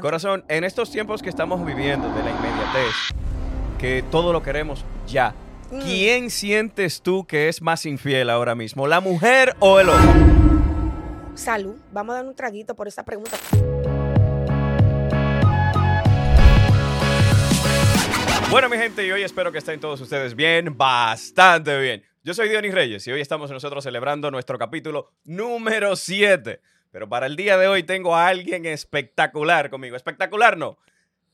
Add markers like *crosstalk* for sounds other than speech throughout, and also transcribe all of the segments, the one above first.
Corazón, en estos tiempos que estamos viviendo de la inmediatez, que todo lo queremos ya, Mm. ¿quién sientes tú que es más infiel ahora mismo, la mujer o el hombre? Salud. Vamos a dar un traguito por esta pregunta. Bueno, mi gente, y hoy espero que estén todos ustedes bien, bastante bien. Yo soy Dionis Reyes y hoy estamos nosotros celebrando nuestro capítulo número 7. Pero para el día de hoy tengo a alguien espectacular conmigo. Espectacular no,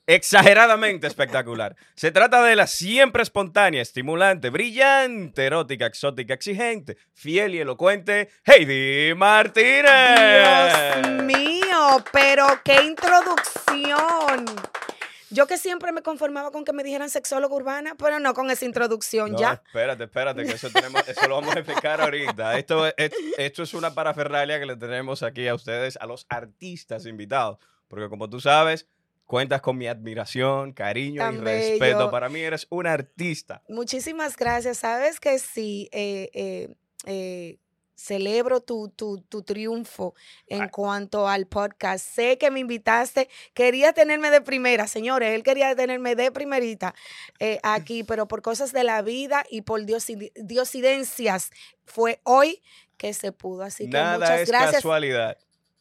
exageradamente espectacular. *laughs* Se trata de la siempre espontánea, estimulante, brillante, erótica, exótica, exigente, fiel y elocuente Heidi Martínez. Dios mío, pero qué introducción. Yo que siempre me conformaba con que me dijeran sexóloga urbana, pero no con esa introducción, No, ya. espérate, espérate, que eso, tenemos, *laughs* eso lo vamos a explicar ahorita. Esto, es- esto es una parafernalia que le tenemos aquí a ustedes, a los artistas invitados. Porque como tú sabes, cuentas con mi admiración, cariño y respeto. Para mí eres un artista. Muchísimas gracias. Sabes que sí, eh, eh, eh, celebro tu, tu, tu triunfo en cuanto al podcast. Sé que me invitaste, quería tenerme de primera, señores, él quería tenerme de primerita eh, aquí, *laughs* pero por cosas de la vida y por diosi- diosidencias fue hoy que se pudo. Así que Nada muchas es gracias. casualidad.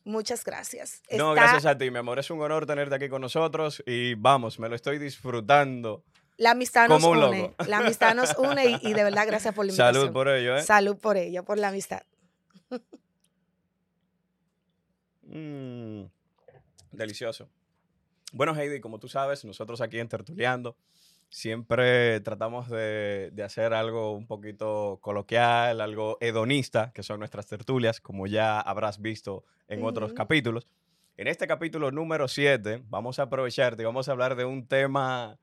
Muchas gracias. No, Está- gracias a ti, mi amor. Es un honor tenerte aquí con nosotros y vamos, me lo estoy disfrutando. La amistad nos como une. loco. La amistad nos *laughs* une y, y de verdad gracias por la invitación. Salud por ello, ¿eh? Salud por ello, por la amistad. *laughs* Mm, delicioso. Bueno, Heidi, como tú sabes, nosotros aquí en Tertuleando siempre tratamos de, de hacer algo un poquito coloquial, algo hedonista, que son nuestras tertulias, como ya habrás visto en otros capítulos. En este capítulo número 7 vamos a aprovecharte y vamos a hablar de un tema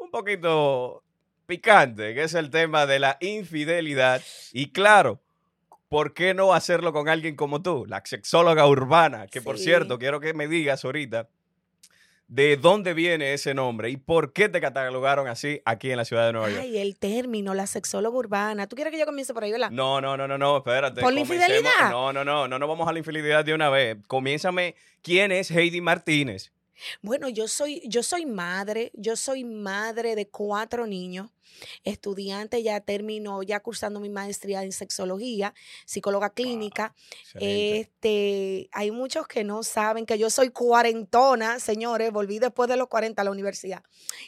un poquito picante, que es el tema de la infidelidad. Y claro, ¿por qué no hacerlo con alguien como tú, la sexóloga urbana? Que por cierto, quiero que me digas ahorita de dónde viene ese nombre y por qué te catalogaron así aquí en la ciudad de Nueva York. Ay, el término, la sexóloga urbana. ¿Tú quieres que yo comience por ahí, verdad? No, no, no, no, no, espérate. ¿Por la infidelidad? No, no, no, no, no vamos a la infidelidad de una vez. Comiénzame, ¿quién es Heidi Martínez? Bueno, yo soy, yo soy madre, yo soy madre de cuatro niños, estudiante, ya termino, ya cursando mi maestría en sexología, psicóloga clínica. Este, hay muchos que no saben que yo soy cuarentona, señores, volví después de los 40 a la universidad.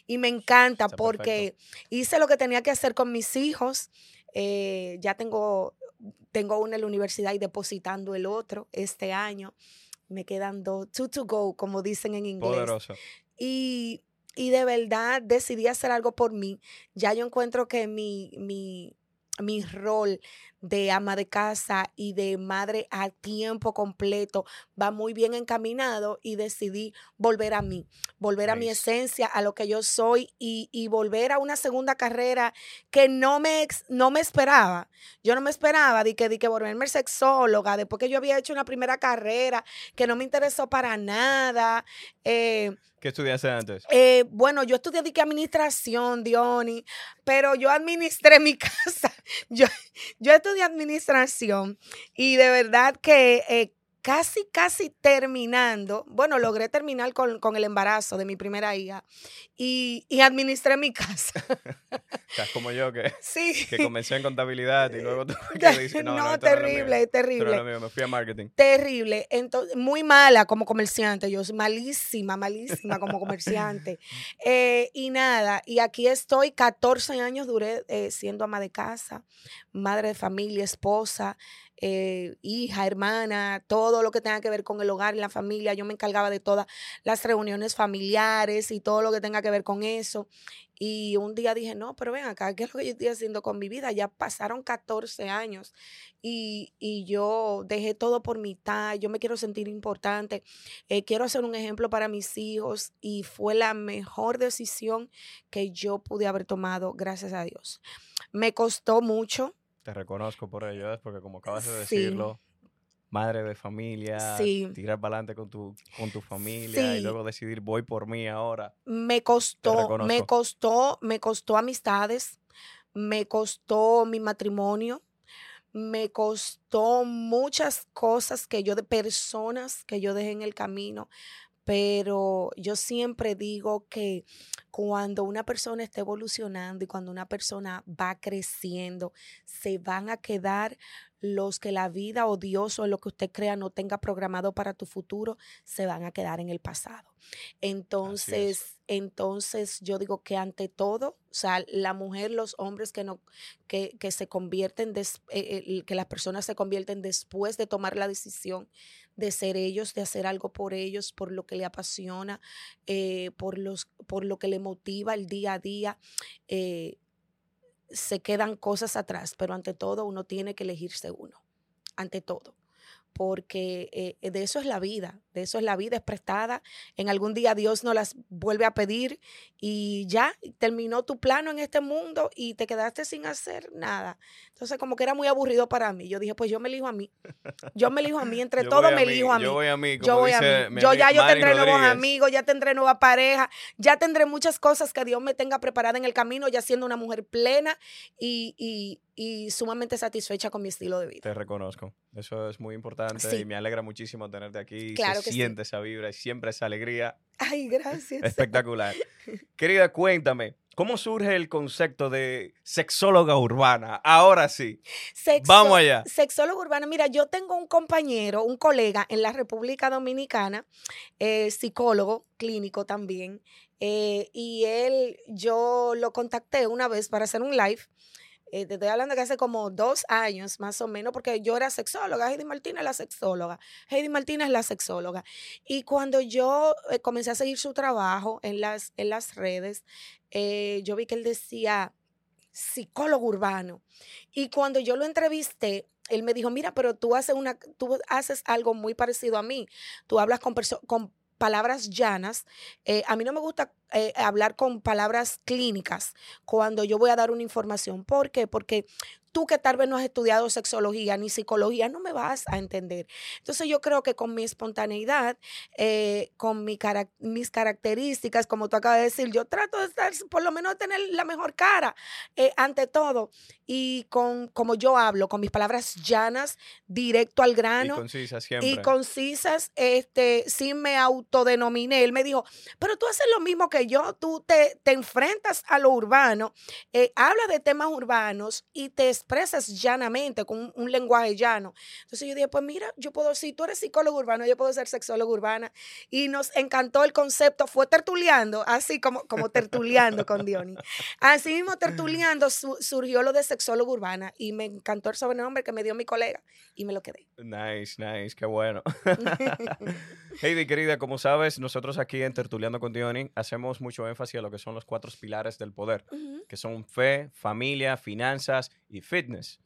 Y me encanta Está porque hice lo que tenía que hacer con mis hijos. eh, ya tengo, tengo uno en la universidad y depositando el otro este año. Me quedan dos, two to go, como dicen en inglés. Poderoso. Y, y de verdad decidí hacer algo por mí. Ya yo encuentro que mi, mi, mi rol de ama de casa y de madre a tiempo completo va muy bien encaminado y decidí volver a mí, volver a mi esencia, a lo que yo soy y, y volver a una segunda carrera que no me, no me esperaba. Yo no me esperaba de que, de que volverme sexóloga, después que yo había hecho una primera carrera que no me interesó para nada. eh, ¿Qué estudiaste antes? eh, bueno, yo estudié de que administración, Diony, pero yo administré mi *laughs* casa. Yo, yo estudié administración y de verdad que eh, casi, casi terminando, bueno, logré terminar con, con el embarazo de mi primera hija y, y administré mi casa. *laughs* Estás como yo que, *laughs* Sí. que comencé en contabilidad y luego que dices, no, terrible, no terrible. mío, me fui a marketing. Terrible, entonces, muy mala como comerciante, yo soy malísima, malísima como comerciante. *laughs* Eh, y nada, y aquí estoy, 14 años duré eh, siendo ama de casa, madre de familia, esposa, eh, hija, hermana, todo lo que tenga que ver con el hogar y la familia. Yo me encargaba de todas las reuniones familiares y todo lo que tenga que ver con eso. Y un día dije, no, pero ven acá, ¿qué es lo que yo estoy haciendo con mi vida? Ya pasaron 14 años y, y yo dejé todo por mitad, yo me quiero sentir importante, eh, quiero ser un ejemplo para mis hijos y fue la mejor decisión que yo pude haber tomado, gracias a Dios. Me costó mucho, Te reconozco por ello, porque como acabas de Sí. decirlo, madre de familia, Sí. tirar para adelante con tu, con tu familia y luego decidir voy por mí ahora. me costó, me costó, me costó amistades, me costó mi matrimonio, me costó muchas cosas que yo de personas que yo dejé en el camino, pero yo siempre digo que cuando una persona está evolucionando y cuando una persona va creciendo, se van a quedar los que la vida o Dios o lo que usted crea no tenga programado para tu futuro, se van a quedar en el pasado. Entonces, entonces yo digo que ante todo, o sea, la mujer, los hombres que no, que, que se convierten, eh, eh, que las personas se convierten después de tomar la decisión de ser ellos, de hacer algo por ellos, por lo que le apasiona, eh, por, los, por lo que le motiva el día a día se quedan cosas atrás, pero ante todo uno tiene que elegirse uno, ante todo porque eh, de eso es la vida, de eso es la vida, es prestada. En algún día Dios nos las vuelve a pedir y ya terminó tu plano en este mundo y te quedaste sin hacer nada. Entonces, como que era muy aburrido para mí. Yo dije, pues yo me elijo a mí. Yo me elijo a mí, entre *laughs* todo me elijo a mí. Yo voy a mí. yo voy a mí. Yo ya yo tendré nuevos amigos, ya tendré nueva pareja, ya tendré muchas cosas que Dios me tenga preparada en el camino, ya siendo una mujer plena y, y, y sumamente satisfecha con mi estilo de vida. Te reconozco. Eso es muy importante y me alegra muchísimo tenerte aquí. Claro Se siente esa vibra y siempre esa alegría. Ay, gracias. Espectacular. *laughs* Querida, cuéntame, ¿cómo surge el concepto de sexóloga urbana? Ahora sí. Vamos allá. Sexóloga urbana. Mira, yo tengo un compañero, un colega en la República Dominicana, eh, psicólogo clínico también. Eh, y él, yo lo contacté una vez para hacer un live eh, te estoy hablando que hace como dos años más o menos, porque yo era sexóloga, Heidi Martínez la sexóloga, Heidi Martínez la sexóloga. Y cuando yo eh, comencé a seguir su trabajo en las, en las redes, eh, yo vi que él decía psicólogo urbano. Y cuando yo lo entrevisté, él me dijo, mira, pero tú haces, una, tú haces algo muy parecido a mí. Tú hablas con palabras llanas. Eh, a mí no me gusta eh, hablar con palabras clínicas cuando yo voy a dar una información. ¿Por qué? Porque tú que tal vez no has estudiado sexología ni psicología, no me vas a entender. Entonces yo creo que con mi espontaneidad, eh, con mi mis características, como tú acabas de decir, yo trato de estar, por lo menos tener la mejor cara ante todo. Y con como yo hablo, con mis palabras llanas, directo al grano. Y concisas siempre. Y concisas, este, sí me autodenominé. Él me dijo, pero tú haces lo mismo que yo, tú te, te enfrentas a lo urbano, eh, hablas de temas urbanos y te expresas llanamente, con un, lenguaje llano. Entonces yo dije, pues mira, yo puedo, si tú eres psicólogo urbano, yo puedo ser sexólogo urbana. Y nos encantó el concepto, fue tertuleando, así como, como tertuleando con Diony. Así mismo tertuleando surgió lo de sexólogo urbana y me encantó el sobrenombre que me dio mi colega y me lo quedé. Nice, nice, qué bueno. *laughs* *laughs* Heidi, querida, como sabes, nosotros aquí en Tertuleando con Diony hacemos mucho énfasis a lo que son los cuatro pilares del poder, que son fe, familia, finanzas y fitness.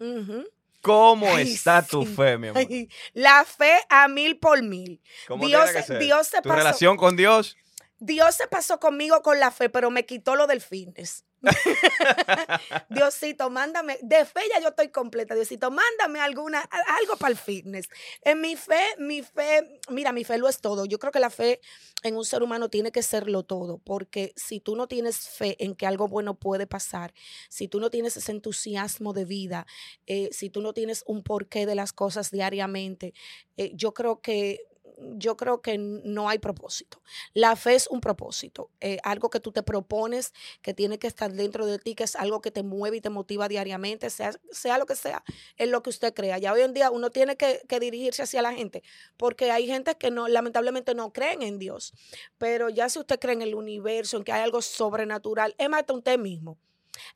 ¿Cómo está tu fe, mi amor? la fe a mil por mil. Dios, Dios se ¿Tu relación con Dios? Dios se pasó conmigo con la fe, pero me quitó lo del fitness. *laughs* Diosito, mándame, de fe ya yo estoy completa, Diosito, mándame alguna, algo para el fitness. En mi fe, mi fe, mira, mi fe lo es todo. Yo creo que la fe en un ser humano tiene que serlo todo, porque si tú no tienes fe en que algo bueno puede pasar, si tú no tienes ese entusiasmo de vida, eh, si tú no tienes un porqué de las cosas diariamente, eh, yo creo que yo creo que no hay propósito. La fe es un propósito, eh, algo que tú te propones, que tiene que estar dentro de ti, que es algo que te mueve y te motiva diariamente, sea, sea lo que sea, es lo que usted crea. Ya hoy en día uno tiene que, dirigirse hacia la gente, porque hay gente que no, lamentablemente no creen en Dios, pero ya si usted cree en el universo, en que hay algo sobrenatural, es más, usted mismo.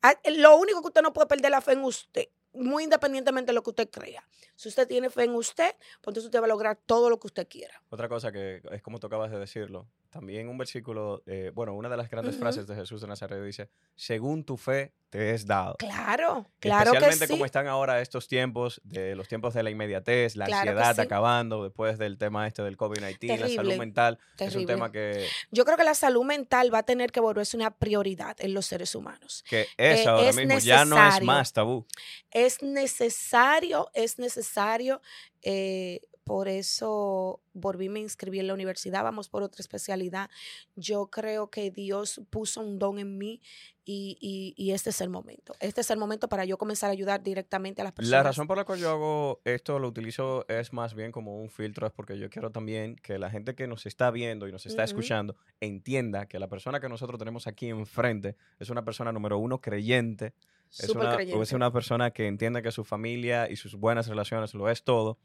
Ah, lo único que usted no puede perder la fe en usted muy independientemente de lo que usted crea. Si usted tiene fe en usted, pues entonces usted va a lograr todo lo que usted quiera. Otra cosa que es como tú acabas de decirlo, también un versículo, eh, bueno, una de las grandes frases de Jesús de Nazaret dice, según tu fe te es dado. Claro, claro Especialmente que como están ahora estos tiempos, de los tiempos de la inmediatez, la ansiedad acabando después del tema este del COVID-19, la salud mental. Es un tema que... Yo creo que la salud mental va a tener que volverse una prioridad en los seres humanos. Que es eh, ahora mismo, ya no es más tabú. Es necesario, es necesario... Eh, por eso volví, me inscribí en la universidad, vamos por otra especialidad. Yo creo que Dios puso un don en mí y, y- y este es el momento. Este es el momento para yo comenzar a ayudar directamente a las personas. La razón por la cual yo hago esto, lo utilizo, es más bien como un filtro, es porque yo quiero también que la gente que nos está viendo y nos está escuchando entienda que la persona que nosotros tenemos aquí enfrente es una persona número uno creyente, es una, creyente. es una persona que entiende que su familia y sus buenas relaciones lo es todo,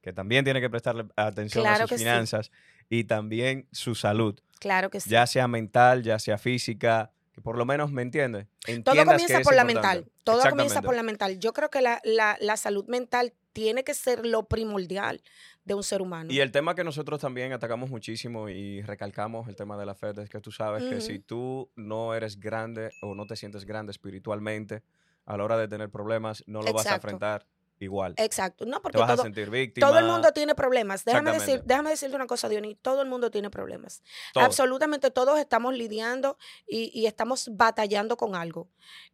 que también tiene que prestarle atención Claro a sus sí. finanzas y también su salud, Claro que sí. ya sea mental, ya sea física, que por lo menos me entiende. Todo que comienza por la importante. mental. Todo comienza por la mental. Yo creo que la, la- la salud mental tiene que ser lo primordial de un ser humano. Y el tema que nosotros también atacamos muchísimo y recalcamos el tema de la fe es que tú sabes que si tú no eres grande o no te sientes grande espiritualmente, a la hora de tener problemas no lo vas a enfrentar igual. Exacto. No, Te porque a todo, sentir víctima. todo el mundo tiene problemas. Déjame, decir, déjame decirte una cosa, Diony. Todo el mundo tiene problemas. Absolutamente todos estamos lidiando y, y estamos batallando con algo.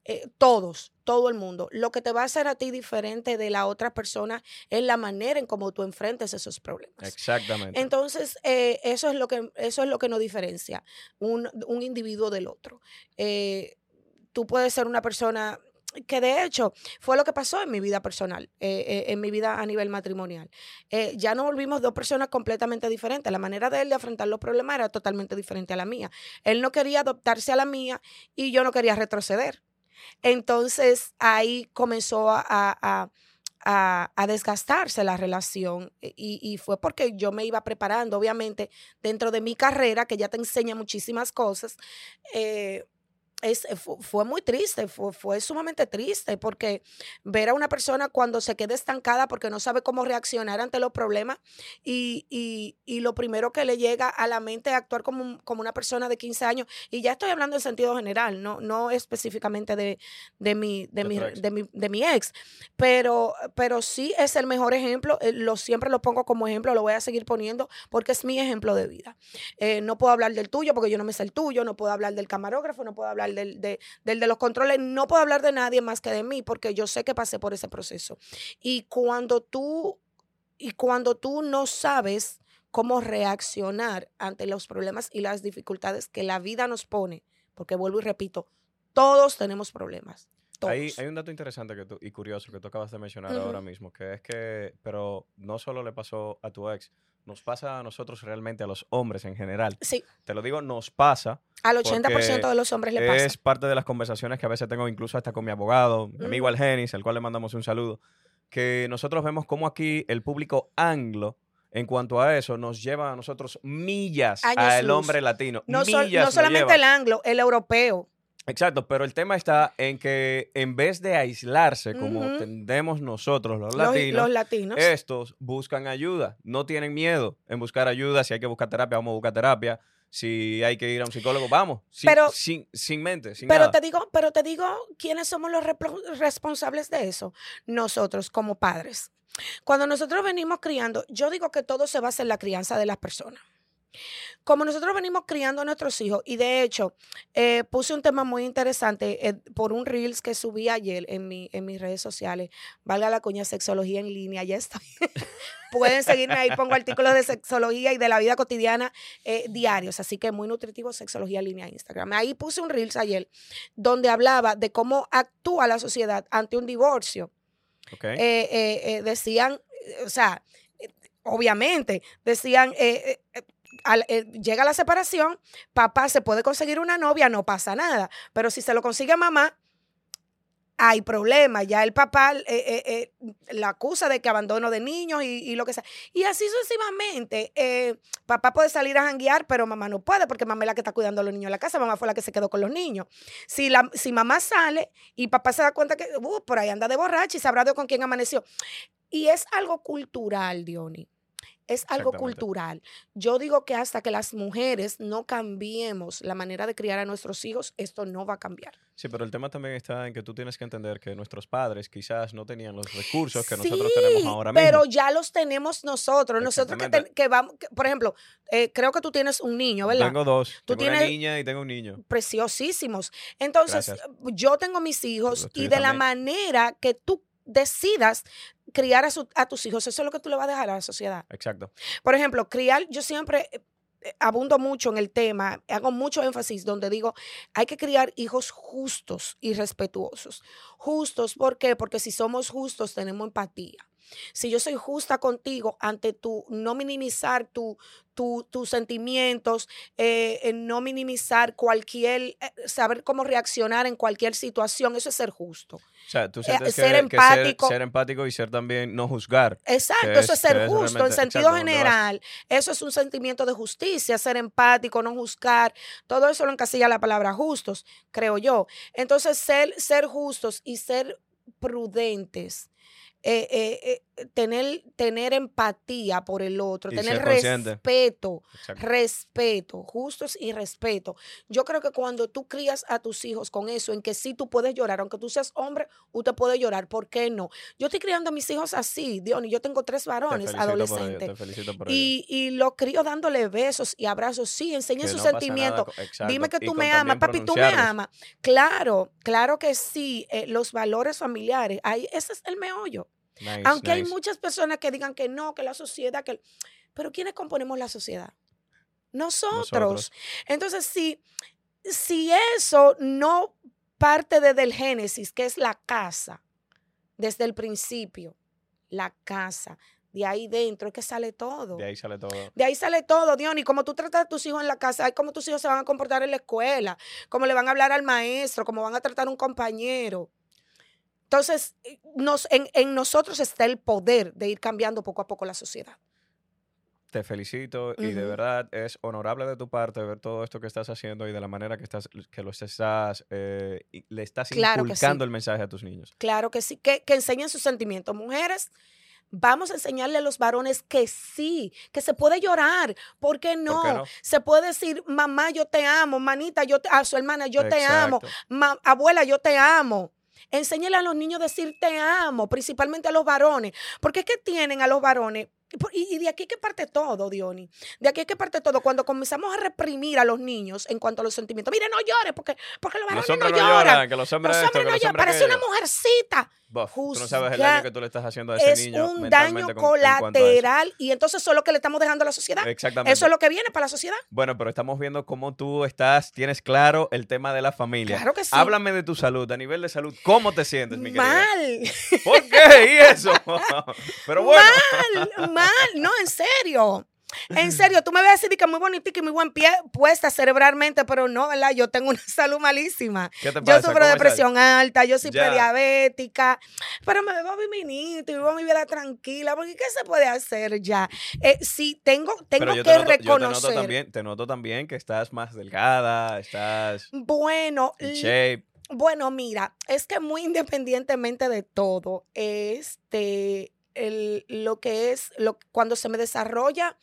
Eh, todos, todo el mundo. Lo que te va a hacer a ti diferente de la otra persona es la manera en cómo tú enfrentes esos problemas. Exactamente. Entonces, eh, eso, es lo que, eso es lo que nos diferencia un, un individuo del otro. Eh, tú puedes ser una persona que de hecho fue lo que pasó en mi vida personal, eh, eh, en mi vida a nivel matrimonial. Eh, ya nos volvimos dos personas completamente diferentes. La manera de él de afrontar los problemas era totalmente diferente a la mía. Él no quería adoptarse a la mía y yo no quería retroceder. Entonces ahí comenzó a, a- a- a desgastarse la relación y, y fue porque yo me iba preparando, obviamente, dentro de mi carrera, que ya te enseña muchísimas cosas. Es, fu- fue, muy triste, fue, fue sumamente triste porque ver a una persona cuando se queda estancada porque no sabe cómo reaccionar ante los problemas y, y- y lo primero que le llega a la mente es actuar como, un- como una persona de 15 años y ya estoy hablando en sentido general, no, no específicamente de, de, mi, de, De mi, tu ex. de, mi, de mi ex, pero, pero sí es el mejor ejemplo, eh, lo, siempre lo pongo como ejemplo, lo voy a seguir poniendo porque es mi ejemplo de vida. Eh, no puedo hablar del tuyo porque yo no me sé el tuyo, no puedo hablar del camarógrafo, no puedo hablar del de, del de los controles, no puedo hablar de nadie más que de mí porque yo sé que pasé por ese proceso. Y cuando tú, y cuando tú no sabes cómo reaccionar ante los problemas y las dificultades que la vida nos pone, porque vuelvo y repito, todos tenemos problemas. Todos. Hay, hay un dato interesante que tú- y curioso que tú acabas de mencionar ahora Ujú. mismo, que es que, pero no solo le pasó a tu ex, nos pasa a nosotros realmente, a los hombres en general. Sí, Te lo digo, nos pasa. al 80% Porque de los hombres le pasa. Es parte de las conversaciones que a veces tengo incluso hasta con mi abogado, mi amigo Ujú. Algenis, al cual le mandamos un saludo, que nosotros vemos cómo aquí el público anglo, en cuanto a eso, nos lleva a nosotros millas al hombre latino. No, millas no nos solamente lleva. el anglo, el europeo. Exacto, pero el tema está en que en vez de aislarse como Ujú. tendemos nosotros los Los, latinos, los latinos. estos buscan ayuda, no tienen miedo en buscar ayuda, si hay que buscar terapia, vamos a buscar terapia, si hay que ir a un psicólogo, vamos, sin, Pero- sin, sin mente, sin Pero nada. te digo, pero te digo, ¿quiénes somos los responsables de eso? Nosotros como padres. Cuando nosotros venimos criando, yo digo que todo se basa en la crianza de las personas. Como nosotros venimos criando a nuestros hijos, y de hecho, eh, puse un tema muy interesante eh, por un Reels que subí ayer en, mi, en mis redes sociales, valga la cuña, sexología en línea, ya estoy. *laughs* Pueden seguirme ahí, pongo artículos de sexología y de la vida cotidiana eh, diarios, así que muy nutritivo, sexología en línea Instagram. Ahí puse un Reels ayer donde hablaba de cómo actúa la sociedad ante un divorcio ¿ok? eh, decían, o sea, obviamente, decían, eh, eh, eh, llega la separación, papá se puede conseguir una novia, no pasa nada, pero si se lo consigue mamá, hay problema, ya el papá eh, eh, la acusa de que abandono de niños y, lo que sea. Y así sucesivamente, papá puede salir a janguear, pero mamá no puede porque mamá es la que está cuidando a los niños en la casa, mamá fue la que se quedó con los niños. Si, la, si mamá sale y papá se da cuenta que uh, por ahí anda de borracha y sabrá Dios con quién amaneció. Y es algo cultural, Diony. Es algo cultural. Yo digo que hasta que las mujeres no cambiemos la manera de criar a nuestros hijos, esto no va a cambiar. Sí, pero el tema también está en que tú tienes que entender que nuestros padres quizás no tenían los recursos que nosotros tenemos ahora mismo. Pero ya los tenemos nosotros. Nosotros que, que vamos, que- por ejemplo, eh, creo que tú tienes un niño, ¿verdad? Tengo dos, Tú tengo una tienes- niña y tengo un niño. preciosísimos. Entonces, Gracias. yo tengo mis hijos y de la manera que tú decidas criar a, su- a tus hijos, eso es lo que tú le vas a dejar a la sociedad. Exacto. Por ejemplo, criar, yo siempre eh, eh, abundo mucho en el tema, hago mucho énfasis donde digo, hay que criar hijos justos y respetuosos. Justos, ¿por qué? Porque si somos justos tenemos empatía. Si yo soy justa contigo ante tu, no minimizar tu, tu- tus sentimientos, eh, en no minimizar cualquier, eh, saber cómo reaccionar en cualquier situación, eso es ser justo. O sea, tú sientes que, ser que ser, empático. ser empático y ser también no juzgar. Exacto, eso es- es ser justo en sentido general. Eso es un sentimiento de justicia, ser empático, no juzgar. Todo eso lo encasilla la palabra justos, creo yo. Entonces, ser, ser justos y ser prudentes. Eh, eh, eh, tener, tener empatía por el otro, Y tener respeto, Exacto. respeto, justos y respeto. Yo creo que cuando tú crías a tus hijos con eso, en que sí tú puedes llorar, aunque tú seas hombre, usted puede llorar, ¿por qué no? Yo estoy criando a mis hijos así, Diony, yo tengo tres Te varones felicito por ello, adolescentes. te por. Y, y los crío dándole besos y abrazos, sí, enseñen sus no sentimientos. Dime que tú me amas, papi, tú me amas. Claro, claro que sí, eh, los valores familiares, ahí, ese es el meollo. Nice, Aunque hay muchas personas que digan que no, que la sociedad, que... Pero ¿quiénes componemos la sociedad? Nosotros. Nosotros. Entonces, si, si eso no parte desde el génesis, que es la casa, desde el principio, la casa, de ahí dentro es que sale todo. De ahí sale todo. De ahí sale todo, Dion. Y como tú tratas a tus hijos en la casa, cómo tus hijos se van a comportar en la escuela, cómo le van a hablar al maestro, cómo van a tratar a un compañero. Entonces, eh, nos, en, en nosotros está el poder de ir cambiando poco a poco la sociedad. Te felicito y de verdad es honorable de tu parte ver todo esto que estás haciendo y de la manera que estás que lo estás eh, le estás Claro inculcando sí. el mensaje a tus niños. Claro que sí, que, que enseñen sus sentimientos. Mujeres, vamos a enseñarle a los varones que sí, que se puede llorar. ¿Por qué no? qué no? Se puede decir, mamá, yo te amo, manita, yo te, a su hermana, yo te amo. Ma- abuela, yo te amo. Enséñale a los niños a decir te amo, principalmente a los varones. Porque es que tienen a los varones. Y, y de aquí es que parte todo, Diony. De aquí es que parte todo. Cuando comenzamos a reprimir a los niños en cuanto a los sentimientos. Mire, no llores, porque, porque los varones Los no, lloran. lloran, que los hombres Los esto, hombres que no los lloran. hombres Parece una mujercita. Buff, tú no sabes el daño que tú le estás haciendo a ese Es niño un mentalmente daño con- colateral. Y entonces eso es lo que le estamos dejando a la sociedad. Exactamente. Eso es lo que viene para la sociedad. Bueno, pero estamos viendo cómo tú estás, tienes claro el tema de la familia. Claro que sí. Háblame de tu salud, a nivel de salud, ¿cómo te sientes, mi querida? Mal. ¿Por qué? ¿Y eso? *laughs* pero *laughs* bueno. Mal, mal, no, en serio. En serio, tú me ves decir que muy bonita y muy buen pie puesta cerebralmente, pero no, ¿verdad? Yo tengo una *laughs* salud malísima. ¿Qué te Yo sufro ¿Cómo de es presión alta, yo soy prediabética, pero me bebo mi vinito y vivo mi vida tranquila, porque ¿qué se puede hacer ya? Eh, sí, tengo, tengo que te, noto, yo te reconocer. noto también, te noto también que estás más delgada, estás Bueno, en l- shape. Bueno, mira, es que muy independientemente de todo, este, el- lo que es, lo, cuando se me desarrolla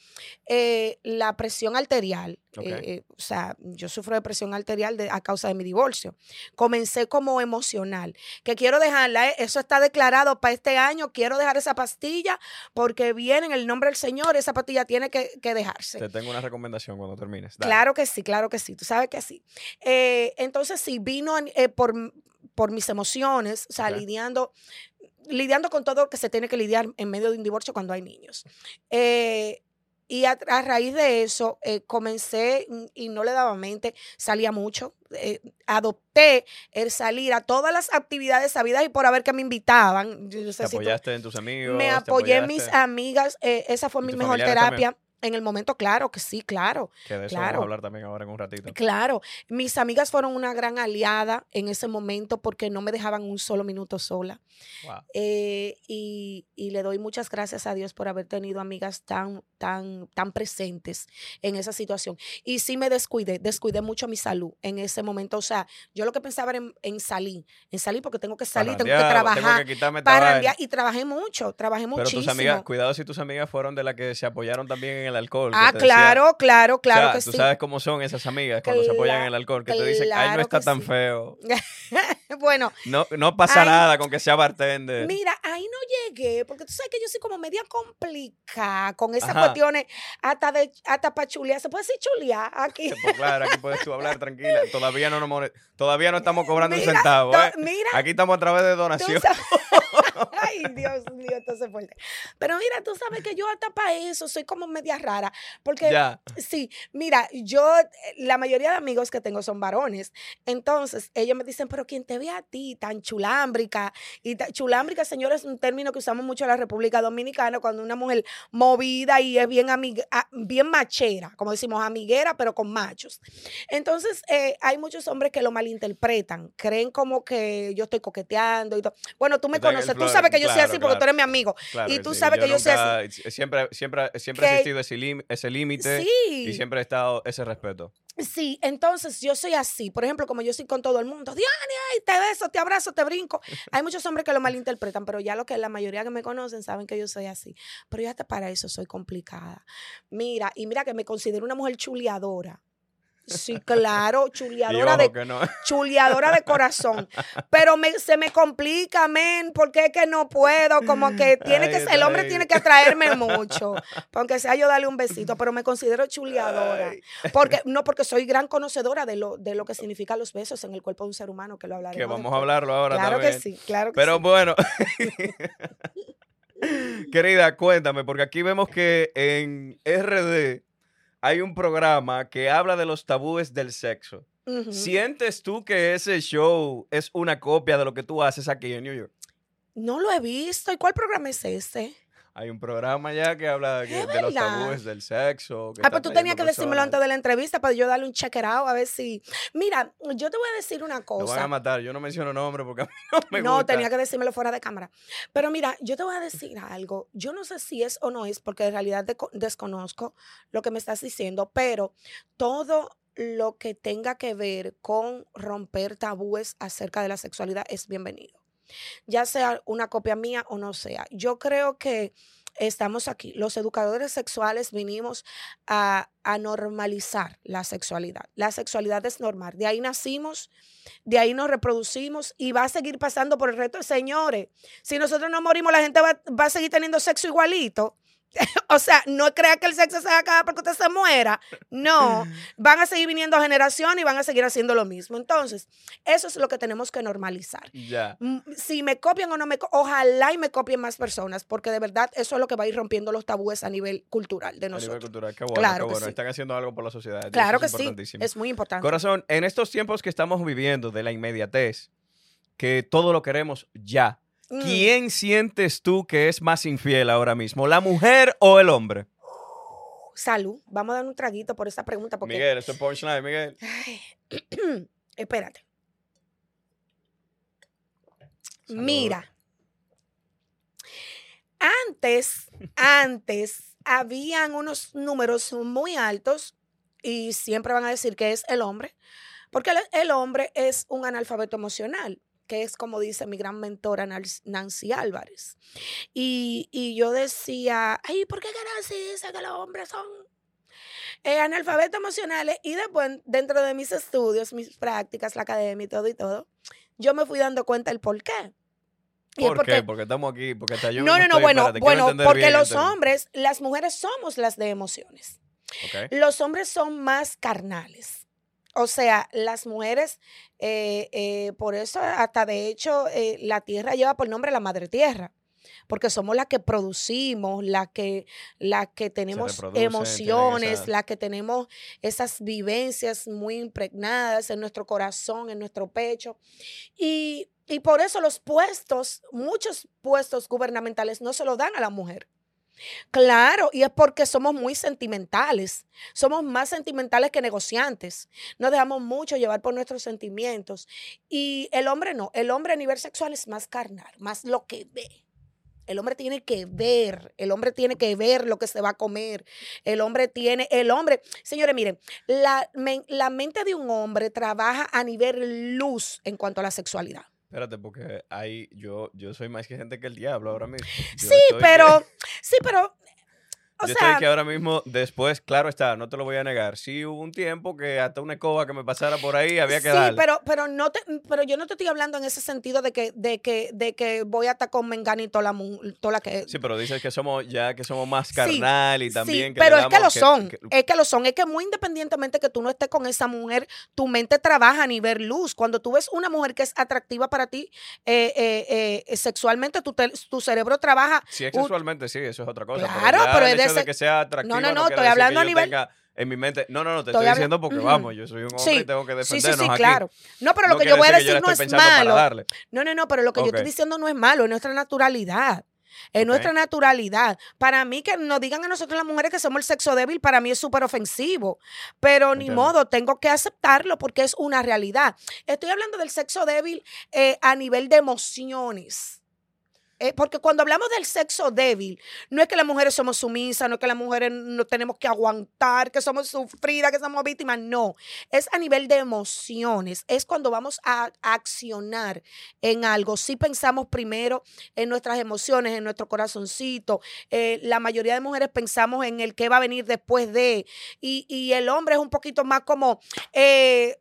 eh, la presión arterial, eh, eh, o sea, yo sufro de presión arterial de- a causa de mi divorcio. Comencé como emocional, que quiero dejarla, eh, eso está declarado para este año, quiero dejar esa pastilla porque viene en el nombre del Señor, esa pastilla tiene que, que dejarse. Te tengo una recomendación cuando termines. Dale. Claro que sí, claro que sí, tú sabes que sí. Entonces, sí, vino por, por mis emociones, o sea, lidiando, lidiando con todo lo que se tiene que lidiar en medio de un divorcio cuando hay niños. Eh, y a, a raíz de eso, eh, comencé mm, y no le daba mente, salía mucho. eh, adopté el salir a todas las actividades sabidas y por haber que me invitaban. Yo, yo sé Te si tú- apoyaste en tus amigos. me apoyé en mis amigas, eh, esa fue ¿Y mi mejor también? En el momento, claro que sí, claro. Que de eso vamos claro. a hablar también ahora en un ratito. Claro, mis amigas fueron una gran aliada en ese momento porque no me dejaban un solo minuto sola. Wow. Eh, y, y le doy muchas gracias a Dios por haber tenido amigas tan, tan, tan presentes en esa situación. Y sí me descuidé, descuidé mucho mi salud en ese momento. O sea, yo lo que pensaba era en, en salir, en salir porque tengo que salir, tengo que trabajar. Tengo que para y trabajé mucho, trabajé Pero muchísimo. tus amigas, cuidado si tus amigas fueron de las que se apoyaron también en el alcohol. que ah, claro, claro, claro o sea, que tú sí. sabes cómo son esas amigas cuando se apoyan en el alcohol, que te dicen, ay, no está tan sí. feo. *laughs* bueno, No, no pasa Ay, nada con que sea bartender. Mira, ahí no llegué, porque tú sabes que yo soy como media complicada con esas Ajá. cuestiones, hasta de hasta para chulear. ¿Se puede decir chulear aquí? Pues, claro, aquí puedes tú hablar tranquila. Todavía no, nos todavía no estamos cobrando un centavo, ¿eh? Mira, Aquí estamos a través de donación. *laughs* *laughs* Ay, Dios mío, esto se fuerte. Pero mira, tú sabes que yo hasta para eso soy como media rara. Porque, Ya. sí, mira, yo, eh, la mayoría de amigos que tengo son varones. Entonces, ellos me dicen, pero quien te ve a ti tan chulámbrica. Y ta- chulámbrica, señor, es un término que usamos mucho en la República Dominicana cuando una mujer movida y es bien, amiga- bien machera, como decimos, amiguera, pero con machos. Entonces, eh, hay muchos hombres que lo malinterpretan, creen como que yo estoy coqueteando y todo. Bueno, tú me conoces, tú sabes que yo soy así porque tú eres mi amigo. Claro Y tú sabes que yo soy nunca- Siempre, siempre, siempre ha existido ese límite Sí. y siempre ha estado ese respeto. Sí, entonces yo soy así. Por ejemplo, como yo soy con todo el mundo, Diane, ay, te beso, te abrazo, te brinco. *laughs* Hay muchos hombres que lo malinterpretan, pero ya lo que la mayoría que me conocen saben que yo soy así. Pero yo hasta para eso soy complicada. Mira, y mira que me considero una mujer chuleadora. Sí, claro, chuleadora de no. chuleadora de corazón. Pero me, se me complica, men, porque es que no puedo, como que tiene que el hombre tiene que atraerme mucho, aunque sea yo darle un besito, pero me considero chuleadora. Ay, Porque, no, porque soy gran conocedora de lo, de lo que significan los besos en el cuerpo de un ser humano, que lo hablaremos. que vamos a hablarlo ahora Claro también. que sí, claro que Pero sí. bueno, *laughs* *laughs* querida, cuéntame, porque aquí vemos que en RD hay un programa que habla de los tabúes del sexo. ¿Sientes tú que ese show es una copia de lo que tú haces aquí en New York? No lo he visto. ¿Y cuál programa es ese? Hay un programa ya que habla de, de los tabúes del sexo. que Ah, está pues tú tenías que decírmelo antes de la entrevista para yo darle un out, a ver si. Mira, yo te voy a decir una Lo van a cosa. matar. Yo no menciono nombres porque a mí no me no, gusta. tenía que decírmelo fuera de cámara. Pero mira, yo te voy a decir algo. Yo no sé si es o no es, porque en realidad desconozco lo que me estás diciendo, pero todo lo que tenga que ver con romper tabúes acerca de la sexualidad es bienvenido. Ya sea una copia mía o no sea. Yo creo que estamos aquí. Los educadores sexuales vinimos a, a normalizar la sexualidad. La sexualidad es normal. De ahí nacimos, de ahí nos reproducimos y va a seguir pasando por el resto señores. Si nosotros no morimos, la gente va, va a seguir teniendo sexo igualito. *laughs* o sea, no crea que el sexo se va a acabar porque usted se muera. No, van a seguir viniendo generaciones y van a seguir haciendo lo mismo. Entonces, eso es lo que tenemos que normalizar. Ya. Mm, Si me copian o no me copian, ojalá y me copien más personas, porque de verdad eso es lo que va a ir rompiendo los tabúes a nivel cultural de A nivel nosotros. cultural. Qué bueno, Claro qué que bueno. sí. Están haciendo algo por la sociedad. Claro eso que es sí, es muy importante. Corazón, en estos tiempos que estamos viviendo de la inmediatez, que todo lo queremos ya. ¿Quién sientes tú que es más infiel ahora mismo, la mujer o el hombre? Salud, vamos a dar un traguito por esa pregunta, porque Miguel, esto es punchline, Miguel. Ay, *clears throat* espérate. Salud. Mira. Antes, *laughs* antes, habían unos números muy altos y siempre van a decir que es el hombre, porque el hombre es un analfabeto emocional, que es como dice mi gran mentora Nancy Álvarez. Y, y yo decía, ay, ¿por qué Nancy dice que los hombres son eh, analfabetos emocionales? Y después, dentro de mis estudios, mis prácticas, la academia y todo y todo, yo me fui dando cuenta el por qué. Es ¿Por qué? Porque estamos aquí, porque hasta yo no, no, no, bueno, bueno, porque bien, los hombres, las mujeres somos las de emociones. Los hombres son más carnales. O sea, las mujeres, eh, eh, por eso hasta de hecho eh, la tierra lleva por nombre la madre tierra, porque somos las que producimos, las que, las que tenemos emociones, esa- las que tenemos esas vivencias muy impregnadas en nuestro corazón, en nuestro pecho. Y, y por eso los puestos, muchos puestos gubernamentales no se lo dan a la mujer. Claro, y es porque somos muy sentimentales. Somos más sentimentales que negociantes. Nos dejamos mucho llevar por nuestros sentimientos. Y el hombre no. El hombre a nivel sexual es más carnal, más lo que ve. El hombre tiene que ver, el hombre tiene que ver lo que se va a comer. El hombre tiene, el hombre, señores, miren, la, la mente de un hombre trabaja a nivel luz en cuanto a la sexualidad. Espérate, porque ahí yo, yo soy más que gente que el diablo ahora mismo. Yo Sí, estoy pero, sí, pero O yo sea, sé que ahora mismo, después, claro está, no te lo voy a negar. Sí hubo un tiempo que hasta una escoba que me pasara por ahí había que sí, darle. pero, pero no te, pero yo no te estoy hablando en ese sentido de que, de que, de que voy a estar con Menganito la, mu- toda la que. Sí, pero dices que somos ya que somos más Sí, carnal y también sí, que pero es que lo son, que- es que lo son, es que muy independientemente que tú no estés con esa mujer, tu mente trabaja a nivel luz. Cuando tú ves una mujer que es atractiva para ti eh, eh, eh, sexualmente, tu, te- tu cerebro trabaja. Si es sexualmente, sí, eso es otra cosa. Claro, pero es de de que sea atractiva No, no, no, estoy hablando a nivel- tenga en mi mente. No, no, no, te Estoy diciendo porque vamos, yo soy un hombre Sí, y tengo que Sí, defendernos sí, sí, aquí. claro. No, pero lo No que yo voy a decir no es malo. No, no, no, pero lo que yo estoy diciendo no es malo, es nuestra naturalidad. Es nuestra naturalidad. Para mí, que nos digan a nosotros las mujeres que somos el sexo débil, para mí es súper ofensivo. Pero ni modo, tengo que aceptarlo porque es una realidad. Estoy hablando del sexo débil eh, a nivel de emociones. Eh, porque cuando hablamos del sexo débil, no es que las mujeres somos sumisas, no es que las mujeres no tenemos que aguantar, que somos sufridas, que somos víctimas, no. Es a nivel de emociones, es cuando vamos a, accionar en algo. Si pensamos primero en nuestras emociones, en nuestro corazoncito. Eh, la mayoría de mujeres pensamos en el que va a venir después de, y, y el hombre es un poquito más como, eh,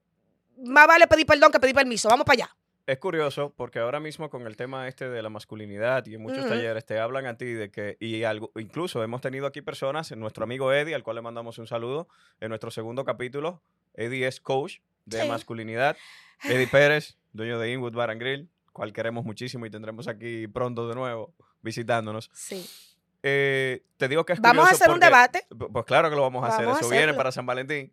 más vale pedir perdón que pedir permiso, vamos para allá. Es curioso porque ahora mismo con el tema este de la masculinidad y en muchos talleres te hablan a ti de que, y algo, incluso hemos tenido aquí personas, nuestro amigo Eddie, al cual le mandamos un saludo, en nuestro segundo capítulo, Eddie es coach de Sí. masculinidad, Eddie Pérez, dueño de Inwood Bar and Grill, cual queremos muchísimo y tendremos aquí pronto de nuevo visitándonos. Sí. Eh, te digo que es Vamos a hacer un debate. Pues claro que lo vamos a hacer. A Eso viene para San Valentín.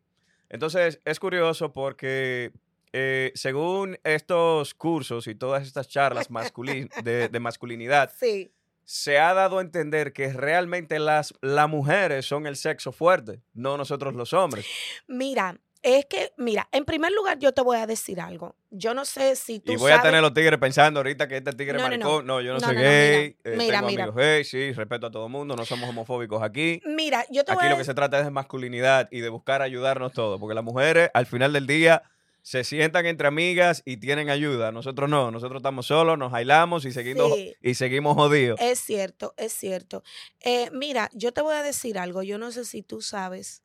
Entonces, es curioso porque eh, según estos cursos y todas estas charlas masculin- *laughs* de, de masculinidad, Sí. se ha dado a entender que realmente las, las mujeres son el sexo fuerte, no nosotros los hombres. Mira, es que, mira, en primer lugar yo te voy a decir algo. Yo no sé si tú y voy a tener los tigres pensando ahorita que este tigre No, no, no. yo no, soy no, mira. gay. eh, Mira, tengo mira. amigos gay, sí, respeto a todo el mundo, no somos homofóbicos aquí. Mira, yo te Aquí voy a lo que se trata es de masculinidad y de buscar ayudarnos todos, porque las mujeres al final del día se sientan entre amigas y tienen ayuda. Nosotros no, nosotros estamos solos, nos aislamos y seguimos, Sí. y seguimos jodidos. Es cierto, es cierto. Eh, mira, yo te voy a decir algo. Yo no sé si tú sabes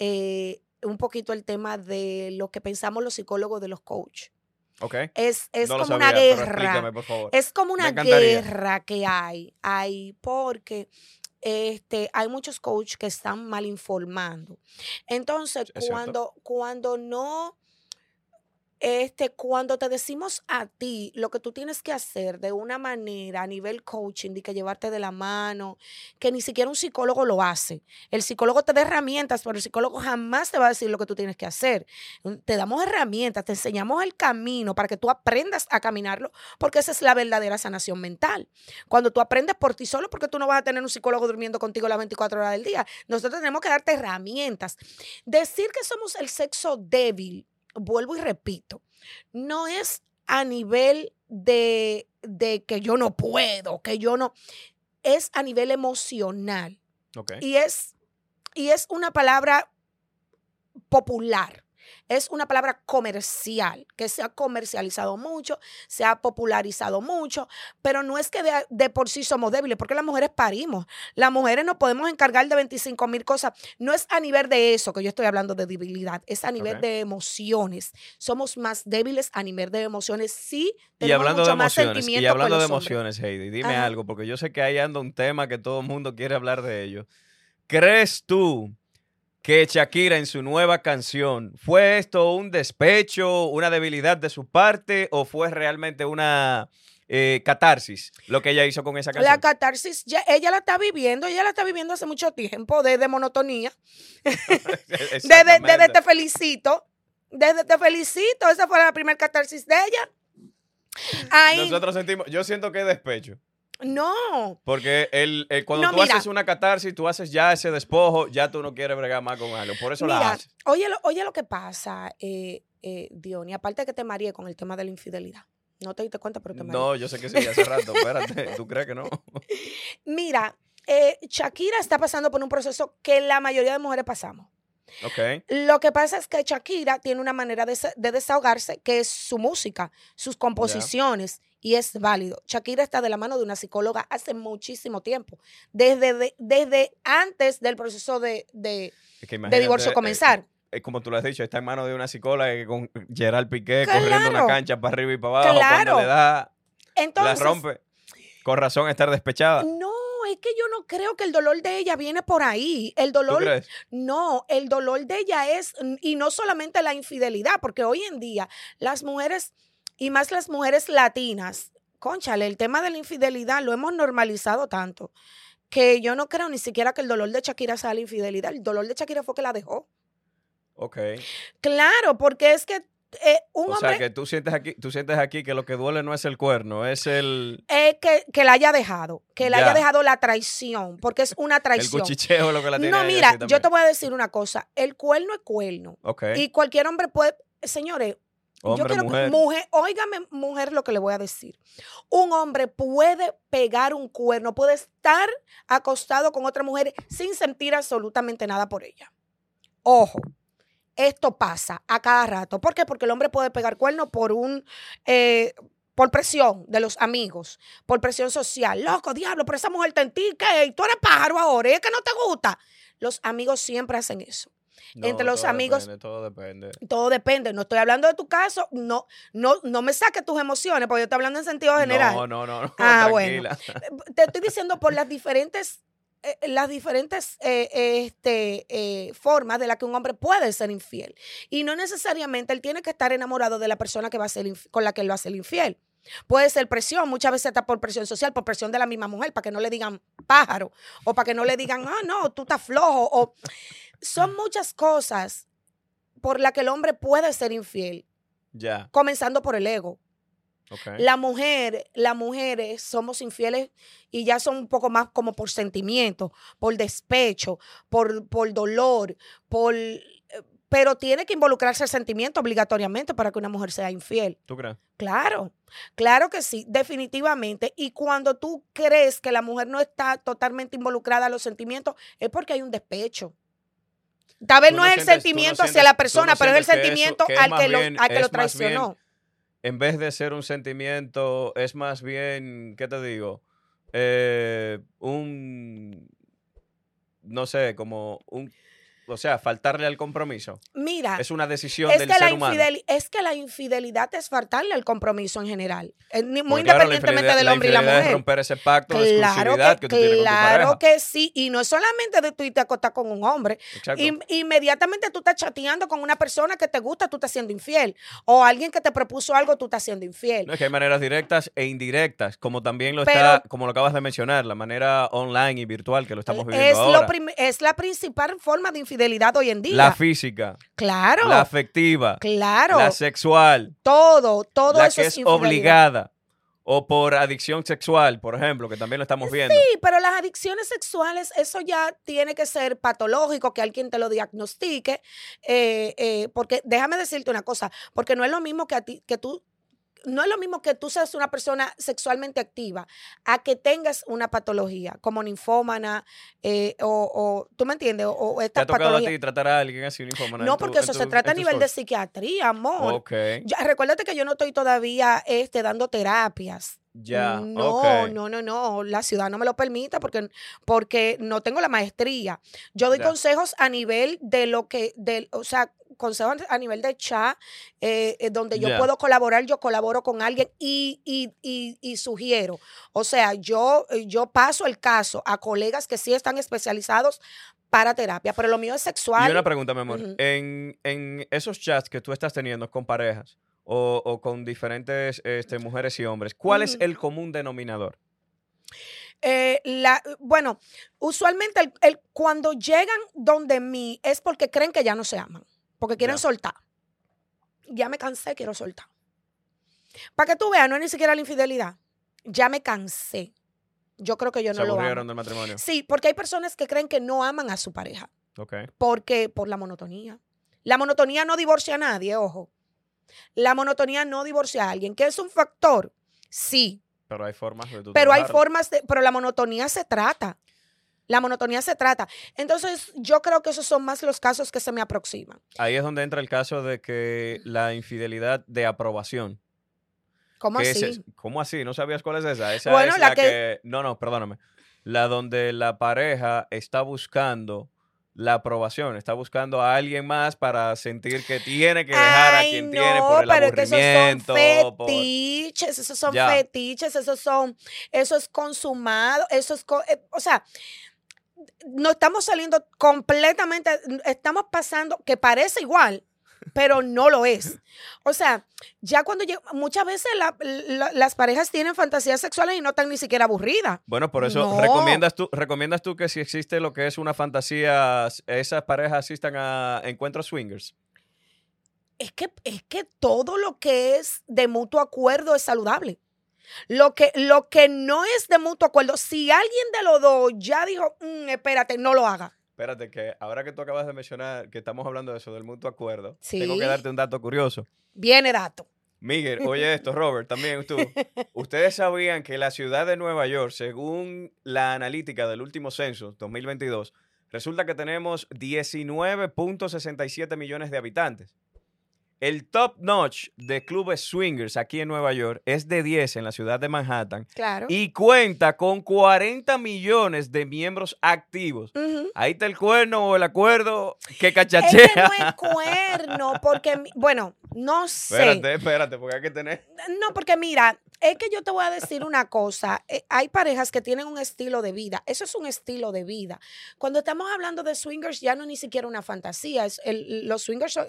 eh, un poquito el tema de lo que pensamos los psicólogos de los coach. ¿Ok? Es, es no como sabía, una guerra. explícame, por favor. Es como una guerra que hay ahí, porque este, hay muchos coaches que están mal informando. Entonces, Es cierto. cuando, cuando no, este, cuando te decimos a ti lo que tú tienes que hacer de una manera a nivel coaching, de que llevarte de la mano, que ni siquiera un psicólogo lo hace. El psicólogo te da herramientas, pero el psicólogo jamás te va a decir lo que tú tienes que hacer. Te damos herramientas, te enseñamos el camino para que tú aprendas a caminarlo, porque esa es la verdadera sanación mental. Cuando tú aprendes por ti solo, porque tú no vas a tener un psicólogo durmiendo contigo las 24 horas del día. Nosotros tenemos que darte herramientas. Decir que somos el sexo débil, vuelvo y repito, no es a nivel de, de que yo no puedo, que yo no, es a nivel emocional. Ok. Y es, y es una palabra popular. Es una palabra comercial, que se ha comercializado mucho, se ha popularizado mucho, pero no es que de, de por sí somos débiles, porque las mujeres parimos. Las mujeres nos podemos encargar de 25 mil cosas. No es a nivel de eso que yo estoy hablando de debilidad, es a nivel de emociones. Somos más débiles a nivel de emociones. Sí, Y tenemos hablando de mucho emociones, y hablando de hombres. emociones, Heidi, dime Ajá. algo, porque yo sé que ahí anda un tema que todo el mundo quiere hablar de ello. ¿Crees tú que Shakira en su nueva canción fue esto un despecho, una debilidad de su parte o fue realmente una eh, catarsis lo que ella hizo con esa La canción? catarsis, ya- ella la está viviendo, ella la está viviendo hace mucho tiempo, desde monotonía. *laughs* Desde, te felicito. Desde te felicito. Esa fue la primera catarsis de ella. Ahí, Nosotros sentimos, yo siento que es despecho. No. Porque el, el- cuando No, tú mira. haces una catarsis, tú haces ya ese despojo, ya tú no quieres bregar más con algo. Por eso la haces. oye, lo, oye lo que pasa, eh, eh, Diony. Aparte de que te mareé con el tema de la infidelidad. No te diste cuenta, pero te mareé. No, yo sé que sí, hace rato. Espérate, *laughs* ¿tú crees que no? *laughs* Mira, eh, Shakira está pasando por un proceso que la mayoría de mujeres pasamos. Ok. Lo que pasa es que Shakira tiene una manera de, de desahogarse que es su música, sus composiciones y es válido. Shakira está de la mano de una psicóloga hace muchísimo tiempo, desde, de- desde antes del proceso de, de- Es que de imagínate, divorcio eh, comenzar. eh, como tú lo has dicho, está en manos de una psicóloga que con Gerard Piqué corriendo una cancha para arriba y para abajo. Claro. Cuando le da, Entonces, la rompe. Con razón estar despechada. no, es que yo no creo que el dolor de ella viene por ahí. El ¿Tú dolor crees? No, el dolor de ella es, y no solamente la infidelidad, porque hoy en día las mujeres, y más las mujeres latinas, conchale, el tema de la infidelidad lo hemos normalizado tanto que yo no creo ni siquiera que el dolor de Shakira sea la infidelidad. El dolor de Shakira fue que la dejó. Ok. Claro, porque es que eh, un O hombre sea, que tú sientes aquí, tú sientes aquí que lo que duele no es el cuerno, es el, eh, que, que la haya dejado, que la Ya. haya dejado la traición, porque es una *laughs* el traición. cuchicheo lo que la tiene No, mira, yo te voy a decir una cosa, el cuerno es cuerno. Ok. Y cualquier hombre puede, señores, yo Hombre, quiero que- mujer. mujer, óigame, mujer, lo que le voy a decir. Un hombre puede pegar un cuerno, puede estar acostado con otra mujer sin sentir absolutamente nada por ella. Ojo, esto pasa a cada rato. ¿Por qué? Porque el hombre puede pegar cuerno por un. eh, por presión de los amigos, por presión social. Loco, diablo, pero esa mujer te en ti, ¿qué? ¿Y tú eres pájaro ahora, ¿y es que no te gusta? Los amigos siempre hacen eso. No, entre los todo amigos- depende, todo depende. Todo depende. No estoy hablando de tu caso. No, no, no me saques tus emociones, porque yo estoy hablando en sentido general. No, no, no, no. Ah, *laughs* bueno. tranquila. Te estoy diciendo por las diferentes, eh, las diferentes eh, eh, este, eh, formas de las que un hombre puede ser infiel. Y no necesariamente él tiene que estar enamorado de la persona que va a ser con la que él va a ser infiel. Puede ser presión, muchas veces está por presión social, por presión de la misma mujer, para que no le digan pájaro, o para que no le digan, ah, no, tú estás flojo. O... Son muchas cosas por las que el hombre puede ser infiel, Ya, comenzando por el ego. La mujer, las mujeres somos infieles y ya son un poco más como por sentimiento, por despecho, por, por dolor, por pero tiene que involucrarse el sentimiento obligatoriamente para que una mujer sea infiel. ¿Tú crees? Claro, claro que sí, definitivamente. Y cuando tú crees que la mujer no está totalmente involucrada a los sentimientos, es porque hay un despecho. Tal vez no, no es el sientes- tú no sentimiento hacia sientes- la persona, no pero es el eso- sentimiento que al, que lo, bien- al que lo bien traicionó. En vez de ser un sentimiento, es más bien, ¿qué te digo? Eh, un, no sé, como un, o sea, faltarle al compromiso. Mira, Es una decisión es del que, la ser humano. infideli- es que la infidelidad es faltarle al compromiso en general, muy Porque, la independientemente del hombre y la infidelidad es mujer. romper ese pacto de Claro exclusividad que, que, tú tienes con tu claro que sí, y no es solamente de tú irte a acostar con un hombre. Exacto. Im- inmediatamente tú estás chateando con una persona que te gusta, tú estás siendo infiel. O alguien que te propuso algo, tú estás siendo infiel. No, es que hay maneras directas e indirectas, como también lo Pero- está, como lo acabas de mencionar, la manera online y virtual que lo estamos viviendo es, ahora. lo es la principal forma de infidelidad hoy en día. la física, claro, la afectiva, claro. la sexual, todo, todo la eso que es es infidelidad. obligada o por adicción sexual, por ejemplo, que también lo estamos viendo. Sí, pero las adicciones sexuales, eso ya tiene que ser patológico, que alguien te lo diagnostique, eh, eh, porque déjame decirte una cosa, porque no es lo mismo que a ti, que tú, no es lo mismo que tú seas una persona sexualmente activa, a que tengas una patología como ninfómana, eh, o, o, ¿tú me entiendes? O, o ¿Te esta ha tocado a ti tratar a alguien así uniforme? No, porque eso se trata a nivel de psiquiatría, amor. Ok, Ya, recuérdate que yo no estoy todavía este, dando terapias. Ya, No, no, no, no. La ciudad no me lo permite porque, porque no tengo la maestría. Yo doy Ya. consejos a nivel de lo que, de, o sea, consejos a nivel de chat, eh, eh, donde yo puedo colaborar, yo colaboro con alguien y, y, y, y sugiero. O sea, yo, eh, yo paso el caso a colegas que sí están especializados para terapia, pero lo mío es sexual. Y una pregunta, mi amor. En, en esos chats que tú estás teniendo con parejas o, o con diferentes este, mujeres y hombres, ¿cuál es Ujú. el común denominador? Eh, la, bueno, usualmente el- el- cuando llegan donde mí es porque creen que ya no se aman, porque quieren soltar. Ya me cansé, quiero soltar. Para que tú veas, no es ni siquiera la infidelidad. Ya me cansé. Yo creo que yo Se no lo aburrieron amo. del matrimonio. Sí, porque hay personas que creen que no aman a su pareja. Ok. Porque por la monotonía. La monotonía no divorcia a nadie, ojo. La monotonía no divorcia a alguien, que es un factor. Sí, Pero hay formas de pero hay formas de, pero la monotonía se trata. La monotonía se trata. Entonces, yo creo que esos son más los casos que se me aproximan. Ahí es donde entra el caso de que la infidelidad de aprobación. ¿Cómo así? ¿Cómo así? ¿No sabías cuál es esa? Esa Bueno, es la la, que- que... No, no, perdóname. La donde la pareja está buscando la aprobación, está buscando a alguien más para sentir que tiene que dejar a quien no, tiene por el pero aburrimiento. esos son por- fetiches, esos son Ya. fetiches, esos son, eso es consumado, eso es, eh, o sea, no estamos saliendo completamente, estamos pasando, que parece igual, pero no lo es. O sea, ya cuando llega, muchas veces la- la- las parejas tienen fantasías sexuales y no están ni siquiera aburridas. Bueno, por eso No. recomiendas tú, recomiendas tú que si existe lo que es una fantasía, esas parejas asistan a encuentros swingers. es que, es que todo lo que es de mutuo acuerdo es saludable. Lo que, lo que no es de mutuo acuerdo, si alguien de los dos ya dijo, "Mm, espérate, no lo haga. Espérate, que ahora que tú acabas de mencionar que estamos hablando de eso, del mutuo acuerdo, Sí. tengo que darte un dato curioso. Viene dato. Miguel, oye *laughs* esto, Robert, también tú. Ustedes sabían que la ciudad de Nueva York, según la analítica del último censo 2022, resulta que tenemos 19.67 millones de habitantes. El top notch de clubes swingers aquí en Nueva York es de 10 en la ciudad de Manhattan Claro. y cuenta con 40 millones de miembros activos. Ahí está el cuerno o el acuerdo que cachachea. que no es cuerno, porque, bueno, no sé. Espérate, espérate, porque hay que tener... No, porque mira, es que yo te voy a decir una cosa. eh, hay parejas que tienen un estilo de vida. Eso es un estilo de vida. Cuando estamos hablando de swingers, ya no es ni siquiera una fantasía. Es el- los swingers son-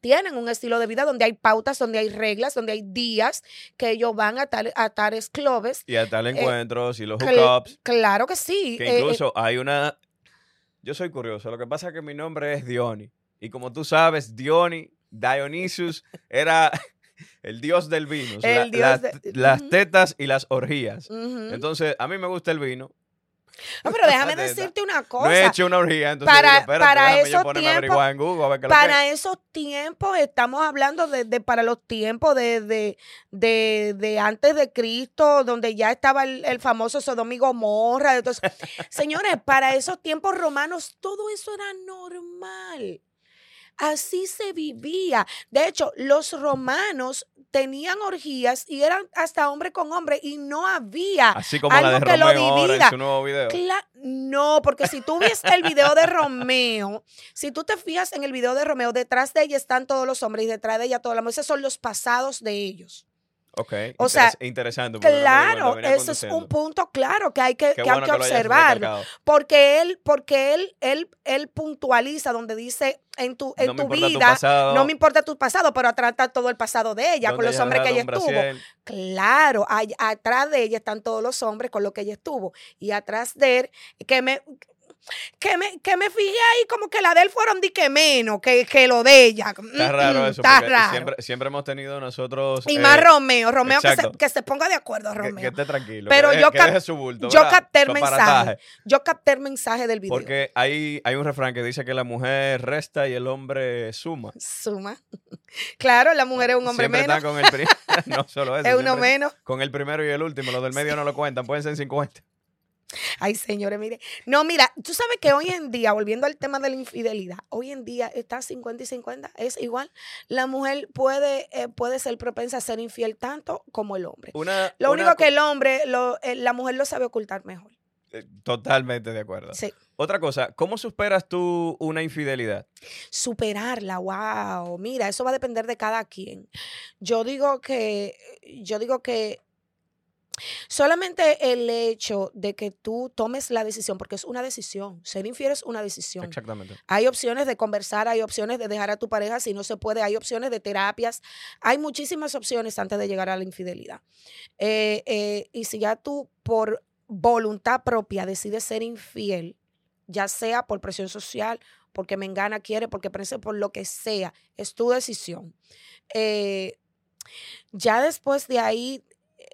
tienen un estilo de vida donde hay pautas, donde hay reglas, donde hay días que ellos van a, tal, a tales clubes. Y hasta el encuentros y los Cl- hookups. Claro que sí. Que eh, eh, incluso hay una. Yo soy curioso. Lo que pasa es que mi nombre es Diony. Y como tú sabes, Diony, Dionysus, era el dios del vino. dios las, de- las Ujú. tetas y las orgías. Entonces, a mí me gusta el vino. No, pero déjame *laughs* decirte una No he cosa. hecho una orgía, entonces para- digo, espérate, para esos tiempos- en Google a ver es. Para esos tiempos, estamos hablando de, de para los tiempos de, de, de, de antes de Cristo, donde ya estaba el, el famoso Sodoma y Gomorra. Entonces, señores, para esos tiempos romanos, todo eso era normal. Así se vivía. De hecho, los romanos tenían orgías y eran hasta hombre con hombre y no había Así como la de algo que lo ahora en divida. su nuevo video. Cla- no, porque si tú ves el video de Romeo, si tú te fijas en el video de Romeo, detrás de ella están todos los hombres y detrás de ella todas las mujeres. Esos son los pasados de ellos. Ok. O sea, interes- interesante. Claro, ese es un punto claro que hay que, que hay que recalcado. Porque él, porque él, él, él puntualiza donde dice en tu, en no tu vida. pasado, no me importa tu pasado, pero atrás está todo el pasado de ella, con los hombres que ella estuvo. Claro, ay- atrás de ella están todos los hombres con los que ella estuvo. Y atrás de él, que me, que me, que me fijé ahí como que la de él fueron di que menos que, que lo de ella. Está Mm, raro mm, eso, Está raro. Siempre, siempre hemos tenido nosotros. y eh, más Romeo, Romeo que se, que se ponga de acuerdo, Romeo. que esté tranquilo. Pero que yo deje su bulto. yo capté el mensaje. Yo capté el mensaje del video. Porque hay, hay un refrán que dice que la mujer resta y el hombre suma. Suma. *laughs* Claro, la mujer es un hombre siempre menos. están con el primero. *laughs* no solo *laughs* eso. Es uno menos. Con el primero y el último. Los del medio no lo cuentan. Pueden ser 50. Ay, señores, mire. No, mira, tú sabes que hoy en día, volviendo al tema de la infidelidad, hoy en día está 50 y 50, es igual. La mujer puede, eh, puede ser propensa a ser infiel tanto como el hombre. Una, Lo una único co- que el hombre, lo, eh, la mujer lo sabe ocultar mejor. eh, Totalmente de acuerdo. Sí. Otra cosa, ¿cómo superas tú una infidelidad? Superarla, wow. Mira, eso va a depender de cada quien. Yo digo que, yo digo que solamente el hecho de que tú tomes la decisión, porque es una decisión, ser infiel es una decisión. Exactamente. Hay opciones de conversar, hay opciones de dejar a tu pareja si no se puede, hay opciones de terapias, hay muchísimas opciones antes de llegar a la infidelidad. Eh, eh, y si ya tú por voluntad propia decides ser infiel, ya sea por presión social, porque me engana, quiere, porque parece por lo que sea, es tu decisión. Eh, ya después de ahí,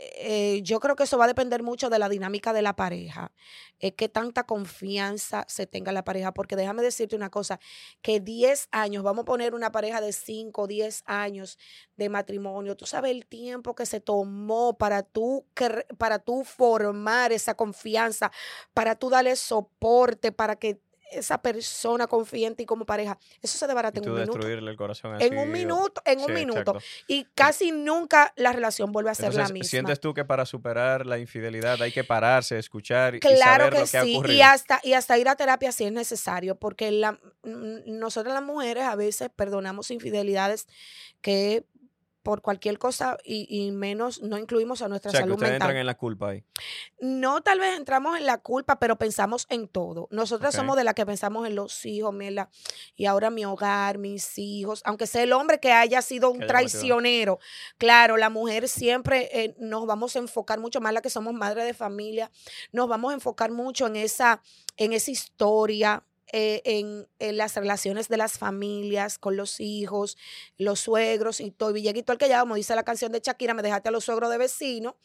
eh, yo creo que eso va a depender mucho de la dinámica de la pareja, eh, qué tanta confianza se tenga en la pareja, porque déjame decirte una cosa, que 10 años, vamos a poner una pareja de 5, 10 años de matrimonio, tú sabes el tiempo que se tomó para tú, para tú formar esa confianza, para tú darle soporte, para que esa persona confía en ti como pareja, eso se desbarata en un minuto. destruirle el corazón En un minuto, en un minuto. exacto. Y casi nunca la relación vuelve a ser la misma. ¿sientes tú que para superar la infidelidad hay que pararse, escuchar y saber que lo que ha sí, y hasta, y hasta ir a terapia si es necesario, porque la, nosotras las mujeres a veces perdonamos infidelidades que por cualquier cosa y, y menos no incluimos a nuestra O sea, que salud ustedes mental. entran en la culpa ahí. No tal vez entramos en la culpa, pero pensamos en todo. Nosotras somos de las que pensamos en los hijos, mierda, y ahora mi hogar, mis hijos, aunque sea el hombre que haya sido un Que traicionero. Claro, la mujer siempre eh, nos vamos a enfocar mucho más, la que somos madre de familia, nos vamos a enfocar mucho en esa, en esa historia. Eh, en, en las relaciones de las familias, con los hijos, los suegros y todo. Villeguito el que ya, como dice la canción de Shakira, me dejaste a los suegros de vecino.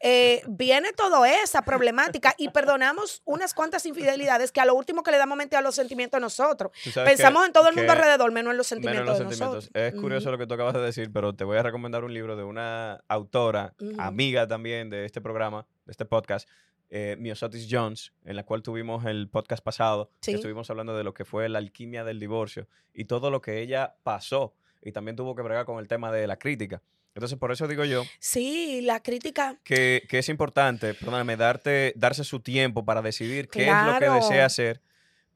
Eh, *laughs* viene toda esa problemática y perdonamos unas cuantas infidelidades que a lo último que le damos mente a los sentimientos a nosotros. Pensamos que- en todo el mundo alrededor, menos en los menos sentimientos los de sentimientos. nosotros. Es curioso lo que tú acabas de decir, pero te voy a recomendar un libro de una autora, Ujú. amiga también de este programa, de este podcast, eh, Miosotis Jones, en la cual tuvimos el podcast pasado, que estuvimos hablando de lo que fue la alquimia del divorcio y todo lo que ella pasó y también tuvo que bregar con el tema de la crítica. Entonces, por eso digo yo Sí, la crítica. que, que es importante, perdóname, darte, darse su tiempo para decidir qué es lo que desea hacer,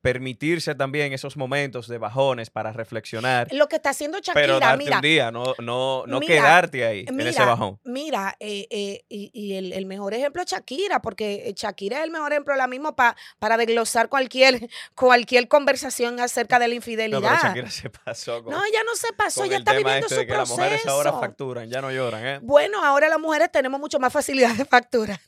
permitirse también esos momentos de bajones para reflexionar, Lo que está haciendo pero Shakira, darte mira. un día, no, no, no Mira, quedarte ahí, en ese bajón. mira, eh, eh, y, y el, el mejor ejemplo es Shakira, porque eh, Shakira es el mejor ejemplo ahora mismo pa- para desglosar cualquier, *laughs* cualquier conversación acerca de la No, infidelidad. pero Shakira se pasó con, No, ella no se pasó, ella el está viviendo este su de que las mujeres ahora proceso. facturan, ya no lloran, ¿eh? Bueno, ahora las mujeres tenemos mucho más facilidad de factura.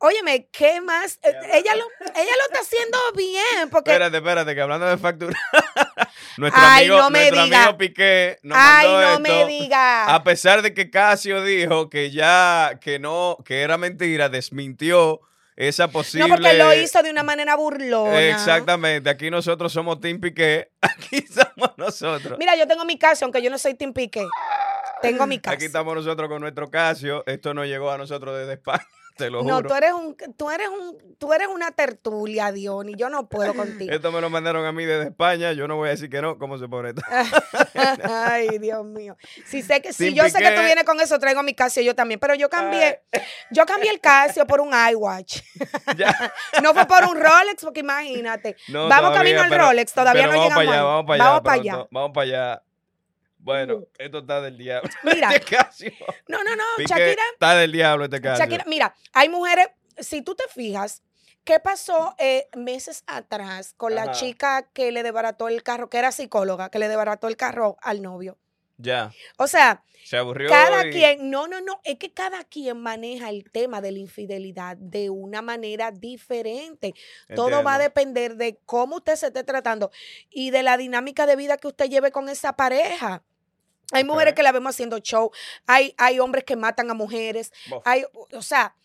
Óyeme, ¿qué más? Eh, Ella lo, *laughs* ella lo está haciendo bien, porque Espérate, espérate, que hablando de factura, *laughs* nuestro Ay, amigo, no nuestro amigo Piqué nos Ay, mandó no esto. me diga. A pesar de que Casio dijo que ya, que no, que era mentira, desmintió esa posible. No, porque lo hizo de una manera burlona. Exactamente, aquí nosotros somos Team Piqué, *laughs* aquí somos nosotros. Mira, yo tengo mi caso, aunque yo no soy Tim Piqué. Tengo mi caso. Aquí estamos nosotros con nuestro Casio, esto no llegó a nosotros desde España, *laughs* te lo No, juro. tú eres un, tú eres un, tú eres una tertulia, Dion, y yo no puedo contigo. Esto me lo mandaron a mí desde España, yo no voy a decir que no, ¿cómo se pone esto? *laughs* Ay, Dios mío. Si sé que, si Sin yo sé que tú vienes con eso, traigo mi Casio yo también. Pero yo cambié, yo cambié el Casio por un iWatch. Ya. *laughs* No fue por un Rolex, porque imagínate. No, vamos todavía, camino al pero- Rolex, todavía no vamos llegamos para allá. Vamos para allá, Vamos para pronto, allá. Vamos para allá. Bueno, esto está del diablo. *laughs* Mira. Este Casio. No, no, no, Piqué, Shakira, Está del diablo este Casio. Shakira, mira, hay mujeres, si tú te fijas, ¿qué pasó eh, meses atrás con la chica que le desbarató el carro, que era psicóloga, que le desbarató el carro al novio? Ya. O sea, Se aburrió. cada y- quien, no, no, no, es que cada quien maneja el tema de la infidelidad de una manera diferente. Todo va a depender de cómo usted se esté tratando y de la dinámica de vida que usted lleve con esa pareja. Hay mujeres que la vemos haciendo show, hay, hay hombres que matan a mujeres, Bof. hay, o sea,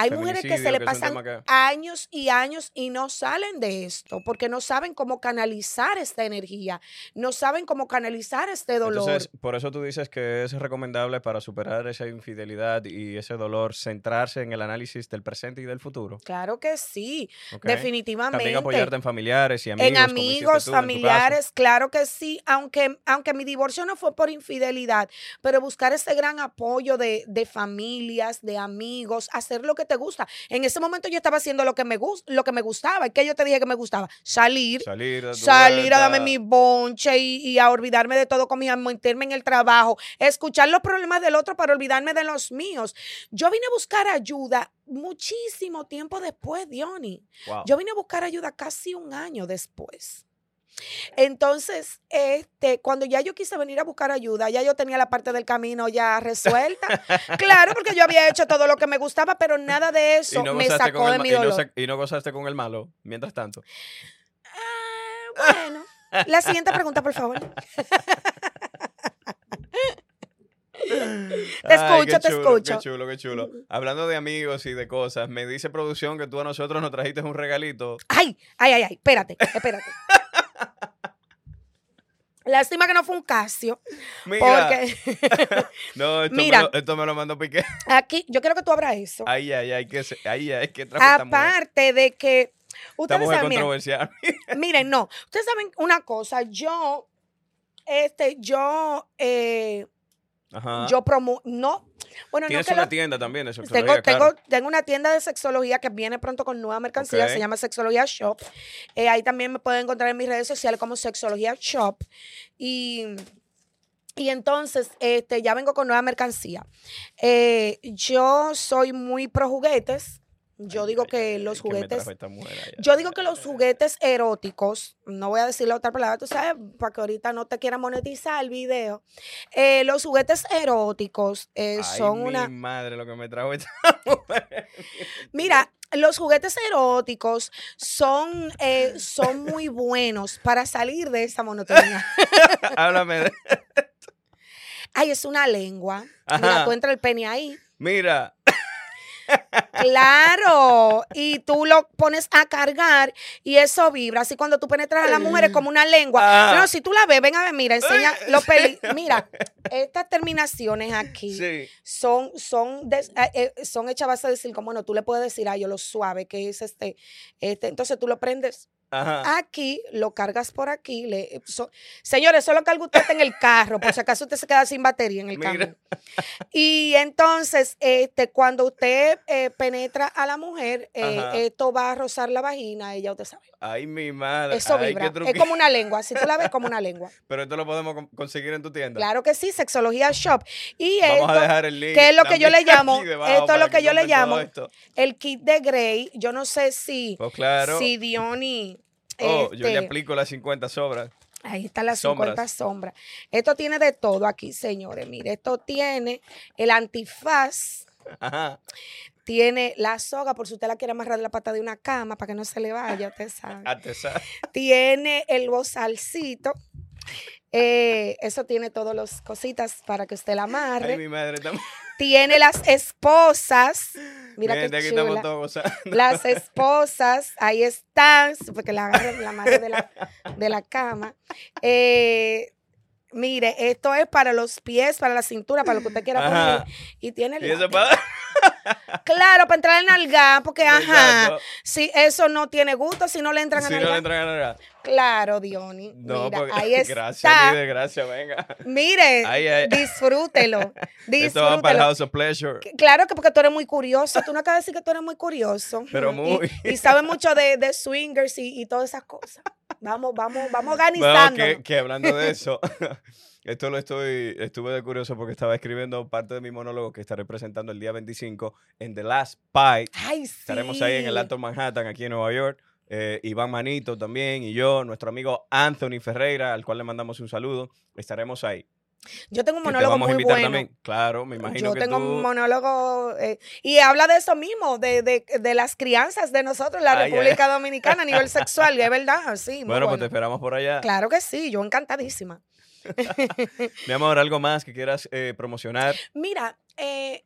hay mujeres que se le pasan que- años y años y no salen de esto porque no saben cómo canalizar esta energía, no saben cómo canalizar este dolor. Entonces, por eso tú dices que es recomendable para superar esa infidelidad y ese dolor centrarse en el análisis del presente y del futuro. claro que sí, ¿ok? definitivamente. También apoyarte en familiares y amigos. en amigos, tú, en familiares, claro que sí, aunque, aunque mi divorcio no fue por infidelidad, pero buscar ese gran apoyo de, de familias, de amigos, hacer lo que te gusta. En ese momento yo estaba haciendo lo que me, lo que me gustaba. ¿Y qué yo te dije que me gustaba? Salir, Salir, tu salir a darme mi bonche y, y a olvidarme de todo con mis amigos, meterme en el trabajo, escuchar los problemas del otro para olvidarme de los míos. Yo vine a buscar ayuda muchísimo tiempo después, Diony. Wow. Yo vine a buscar ayuda casi un año después. Entonces, este, cuando ya yo quise venir a buscar ayuda, ya yo tenía la parte del camino ya resuelta. *laughs* claro, porque yo había hecho todo lo que me gustaba, pero nada de eso me sacó el de mi y no dolor. y no gozaste con el malo, mientras tanto. Ah, bueno. La siguiente pregunta, por favor. *laughs* Te escucho, te chulo, escucho. Qué chulo, qué chulo. Hablando de amigos y de cosas, me dice producción que tú a nosotros nos trajiste un regalito. Ay, ay, ay, ay, espérate, espérate. *laughs* Lástima que no fue un Casio. Mira. Porque *laughs* No, esto, Mira. Me lo, esto me lo mandó Piqué. aquí, yo quiero que tú abras eso. Ay, ay, ay, que ay, ay, que. Aparte de que. Ustedes saben, miren, *laughs* miren, no. Ustedes saben una cosa. Yo, este, yo, eh, Ajá. yo promo. No. Bueno, no Tienes que una lo- tienda también de Tengo, sexología, tengo, claro. tengo una tienda de sexología que viene pronto con nueva mercancía, se llama Sexología Shop. Eh, ahí también me pueden encontrar en mis redes sociales como Sexología Shop. Y, y entonces, este, ya vengo con nueva mercancía. Eh, yo soy muy pro juguetes. Yo Ay, digo ay, que ay, los ¿qué me juguetes mujer yo digo que los juguetes eróticos, no voy a decir la otra palabra, tú sabes, para que ahorita no te quiera monetizar el video. Eh, los juguetes eróticos eh, Ay, son mi una. madre, lo que me trajo esta *laughs* mujer. Mira, los juguetes eróticos son, eh, son muy buenos para salir de esa monotonía. *laughs* Háblame de... Ay, es una lengua. Mira, Ajá. tú entra el pene ahí. Mira, Claro, y tú lo pones a cargar y eso vibra. Así cuando tú penetras a la mujer es como una lengua. Ah. No, si tú la ves, ven a ver, mira, enseña los peli. *laughs* Mira, estas terminaciones aquí sí. son, son, eh, eh, son hechas a base de decir, como no, tú le puedes decir a yo lo suave que es este, este. Entonces tú lo prendes Ajá. aquí, lo cargas por aquí. Le, eh, so- señores, solo carga usted en el carro, por si acaso usted se queda sin batería en el Mira. carro. Y entonces, este, cuando usted eh, penetra a la mujer, eh, esto va a rozar la vagina, ella usted sabe. Ay, mi madre. Eso Ay, vibra. Es como una lengua. Si tú la ves, como una lengua. *laughs* Pero esto lo podemos con- conseguir en tu tienda. Claro que sí, Sexología Shop. Y Vamos esto, a dejar el link. que es lo que yo le *laughs* llamo- esto es lo que yo le llamo- esto. el kit de Grey, yo no sé si, Pues claro. si Diony. Oh, yo le este, aplico las 50 sobras. Ahí están las Sombras. 50 sombras. Esto tiene de todo aquí, señores. Mire, esto tiene el antifaz, Ajá. tiene la soga, por si usted la quiere amarrar de la pata de una cama para que no se le vaya, usted sabe. Artesano. tiene el bozalcito. eh, eso tiene todas las cositas para que usted la amarre. Ay, mi madre. Estamos... Tiene las esposas. Mira Gente, qué chula. todos gozando. *laughs* Las esposas, ahí están, porque la agarre la amarre de la, de la cama. Eh, mire, esto es para los pies, para la cintura, para lo que usted quiera Ajá. poner. Y tiene el Y eso para... Claro, para entrar en nalga, porque ajá, si eso no tiene gusto, si no le entran a Si nalga. entran a nalgar. Claro, Diony. No, Mira, porque... ahí *laughs* está. Gracias, líder, gracias, venga. Mire, Ay, ay. disfrútelo. *laughs* Esto va para el disfrútelo. House of Pleasure. Claro que porque tú eres muy curioso. Tú no acabas de decir que tú eres muy curioso. Pero muy. Y, sabes mucho de, de swingers y, y todas esas cosas. Vamos, vamos, vamos Bueno, organizando. que, que hablando de eso, *laughs* esto lo estoy, estuve de curioso porque estaba escribiendo parte de mi monólogo que estaré presentando el día 25 en The Last Bite. Ay, sí. Estaremos ahí en el Alto Manhattan, aquí en Nueva York. Eh, Iván Manito también y yo, nuestro amigo Anthony Ferreira, al cual le mandamos un saludo. Estaremos ahí. Yo tengo un monólogo muy invitar bueno. también. Claro, me imagino Yo que tengo tú... un monólogo eh, y habla de eso mismo, de, de, de las crianzas de nosotros en la ay, República Dominicana a nivel *laughs* sexual, y es verdad, sí. muy Bueno, pues te esperamos por allá. Claro que sí, yo encantadísima. *laughs* Mi amor, ¿algo más que quieras eh, promocionar? Mira, eh,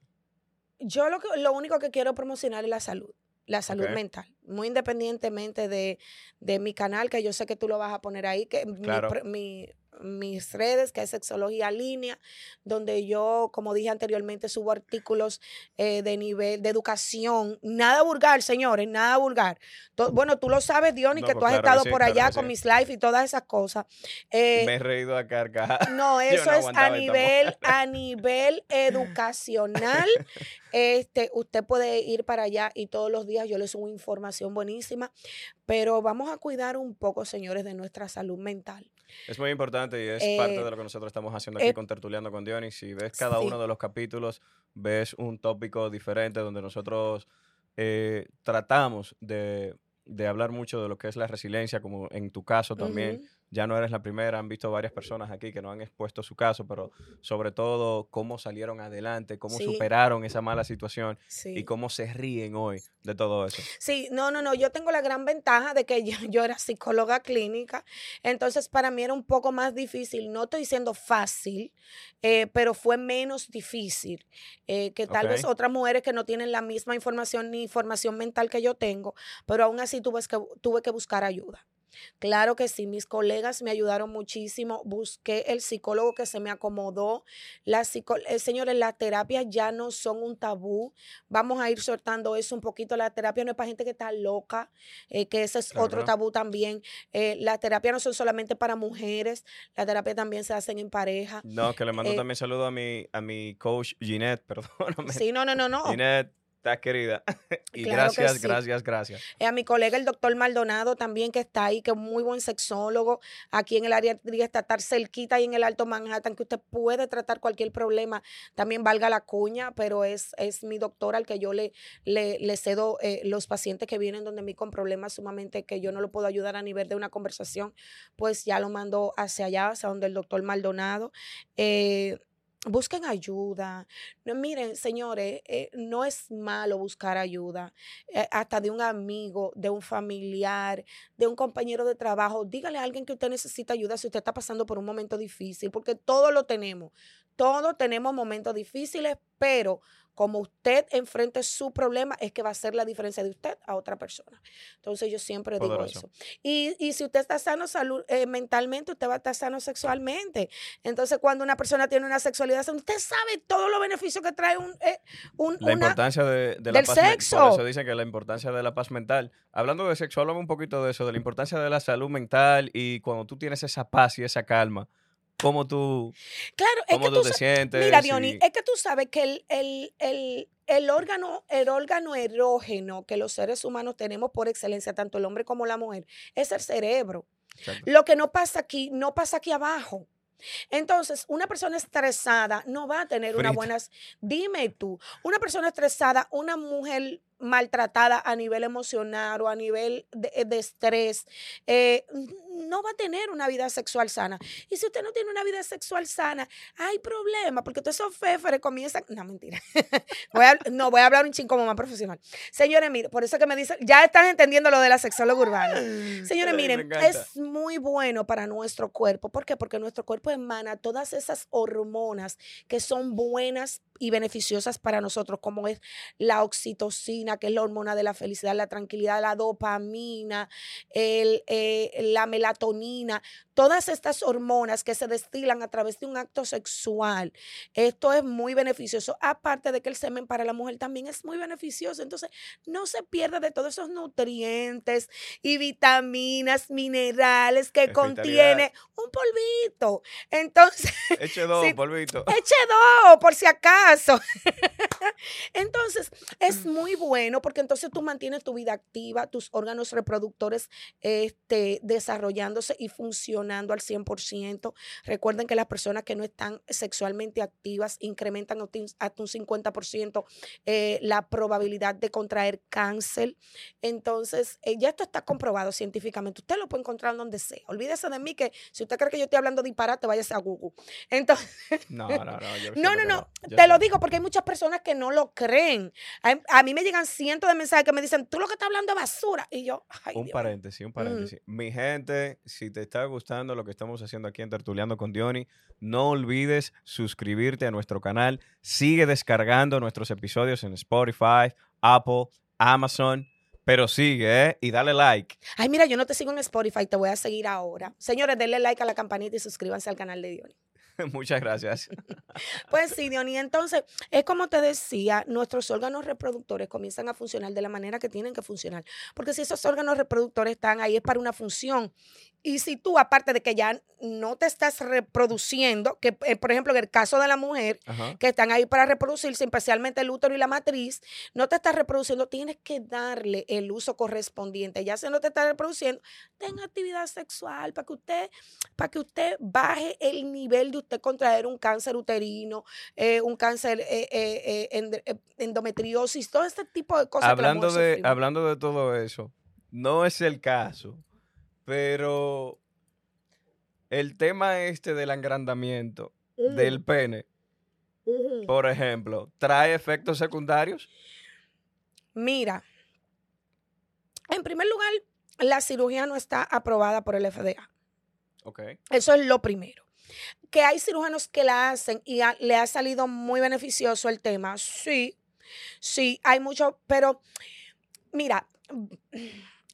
yo lo, que, lo único que quiero promocionar es la salud, la salud mental, muy independientemente de, de mi canal, que yo sé que tú lo vas a poner ahí, que Claro. mi- mis redes, que es Sexología Línea, donde yo, como dije anteriormente, subo artículos eh, de nivel de educación, nada vulgar, señores, nada vulgar. To- bueno, tú lo sabes, Diony, No, que pues tú has claro que estado sí, por allá con sí. mis live y todas esas cosas. Eh, Me he reído a carcajadas. *laughs* no, eso no es a nivel, *laughs* a nivel educacional. Este, usted puede ir para allá y todos los días yo le subo información buenísima, pero vamos a cuidar un poco, señores, de nuestra salud mental. Es muy importante y es Eh, parte de lo que nosotros estamos haciendo aquí eh, con Tertuleando con Dionis. Si ves cada sí. uno de los capítulos, ves un tópico diferente donde nosotros eh, tratamos de, de hablar mucho de lo que es la resiliencia, como en tu caso también. Ya no eres la primera, han visto varias personas aquí que no han expuesto su caso, pero sobre todo cómo salieron adelante, cómo Sí. superaron esa mala situación Sí. y cómo se ríen hoy de todo eso. Sí, no, no, no. Yo tengo la gran ventaja de que *laughs* yo, yo era psicóloga clínica, entonces para mí era un poco más difícil. No estoy diciendo fácil, eh, pero fue menos difícil eh, que tal vez otras mujeres que no tienen la misma información ni formación mental que yo tengo, pero aún así tuve que, tuve que buscar ayuda. Claro que sí, mis colegas me ayudaron muchísimo. Busqué el psicólogo que se me acomodó. La psico eh, señores, las terapias ya no son un tabú. Vamos a ir soltando eso un poquito. La terapia no es para gente que está loca, eh, que ese es otro tabú también. Eh, las terapias no son solamente para mujeres, la terapia también se hacen en pareja. No, que le mando Eh, también saludo a mi, a mi coach Ginette, *laughs* perdóname. Sí, no, no, no, no. Ginette, estás querida. *laughs* y Claro gracias, sí. gracias, gracias. Eh, a mi colega el doctor Maldonado también que está ahí, que es muy buen sexólogo, aquí en el área estatal cerquita y en el Alto Manhattan, que usted puede tratar cualquier problema, también valga la cuña, pero es, es mi doctor al que yo le, le, le cedo eh, los pacientes que vienen donde mí con problemas sumamente que yo no lo puedo ayudar a nivel de una conversación, pues ya lo mando hacia allá, hacia donde el doctor Maldonado. Eh, Busquen ayuda. No, miren, señores, eh, no es malo buscar ayuda eh, hasta de un amigo, de un familiar, de un compañero de trabajo. Dígale a alguien que usted necesita ayuda si usted está pasando por un momento difícil, porque todos lo tenemos. Todos tenemos momentos difíciles, pero como usted enfrente su problema, es que va a ser la diferencia de usted a otra persona. Entonces yo siempre digo eso. Y, y si usted está sano salud, eh, mentalmente, usted va a estar sano sexualmente. Entonces cuando una persona tiene una sexualidad, usted sabe todos los beneficios que trae un, eh, un- La una... importancia de, de la del paz sexo. Por eso dicen que la importancia de la paz mental. Hablando de sexo, háblame un poquito de eso, de la importancia de la salud mental y cuando tú tienes esa paz y esa calma, cómo tú, Claro, es cómo que tú tú te sientes. Mira, y- Diony, es que tú sabes que el, el, el, el órgano, el órgano erógeno que los seres humanos tenemos por excelencia, tanto el hombre como la mujer, es el cerebro. Exacto. Lo que no pasa aquí, no pasa aquí abajo. Entonces, una persona estresada no va a tener una Frita. buena... Dime tú, una persona estresada, una mujer maltratada a nivel emocional o a nivel de, de estrés, eh, no va a tener una vida sexual sana. Y si usted no tiene una vida sexual sana, hay problema, porque todos esos féferes comienzan... No, mentira. *laughs* Voy a- no, voy a hablar un ching como más profesional. Señores, mire, por eso que me dicen, ya están entendiendo lo de la sexóloga urbana. Señores, miren, es muy bueno para nuestro cuerpo. ¿Por qué? Porque nuestro cuerpo emana todas esas hormonas que son buenas y beneficiosas para nosotros, como es la oxitocina, que es la hormona de la felicidad, la tranquilidad, la dopamina, el, eh, la melatonina, todas estas hormonas que se destilan a través de un acto sexual. Esto es muy beneficioso. Aparte de que el semen para la mujer también es muy beneficioso. Entonces, no se pierda de todos esos nutrientes y vitaminas, minerales que contiene un polvito. Entonces, *laughs* Eche dos, Sí. polvito. eche dos, por si acaso. *laughs* entonces, es *clears throat* muy bueno porque entonces tú mantienes tu vida activa, tus órganos reproductores este, desarrollándose y funcionando al 100%. Recuerden que las personas que no están sexualmente activas incrementan hasta un- hasta un 50% eh, la probabilidad de contraer cáncer. Entonces, eh, ya esto está comprobado científicamente. Usted lo puede encontrar donde sea. Olvídese de mí que si usted cree que yo estoy hablando disparate, váyase a Google. Entonces, No, no, no. yo *laughs* no, siento no, que no. Yo Te lo digo porque hay muchas personas que no lo creen. A, a mí me llegan cientos de mensajes que me dicen, tú lo que estás hablando es basura. Y yo, ay, Un Dios. paréntesis, un paréntesis. Mi gente, si te está gustando lo que estamos haciendo aquí en Tertuleando con Diony, no olvides suscribirte a nuestro canal. Sigue descargando nuestros episodios en Spotify, Apple, Amazon. Pero sigue, ¿eh? Y dale like. Ay, mira, yo no te sigo en Spotify, te voy a seguir ahora. Señores, denle like a la campanita y suscríbanse al canal de Diony. *laughs* Muchas gracias. Pues sí, Diony. Entonces, es como te decía, nuestros órganos reproductores comienzan a funcionar de la manera que tienen que funcionar. Porque si esos órganos reproductores están ahí es para una función. Y si tú, aparte de que ya no te estás reproduciendo, que eh, por ejemplo en el caso de la mujer, Ajá. que están ahí para reproducirse, especialmente el útero y la matriz, no te estás reproduciendo, tienes que darle el uso correspondiente. Ya si no te estás reproduciendo, ten actividad sexual para que usted, para que usted baje el nivel de usted contraer un cáncer uterino, eh, un cáncer eh, endometriosis, todo este tipo de cosas. que la Hablando mujer de, sufrimos. hablando de todo eso, no es el caso, pero el tema este del agrandamiento Ujú, del pene, por ejemplo, ¿trae efectos secundarios? Mira, en primer lugar, la cirugía no está aprobada por el FDA. Ok. Eso es lo primero. Que hay cirujanos que la hacen y a- le ha salido muy beneficioso el tema. Sí, sí, hay mucho, pero mira,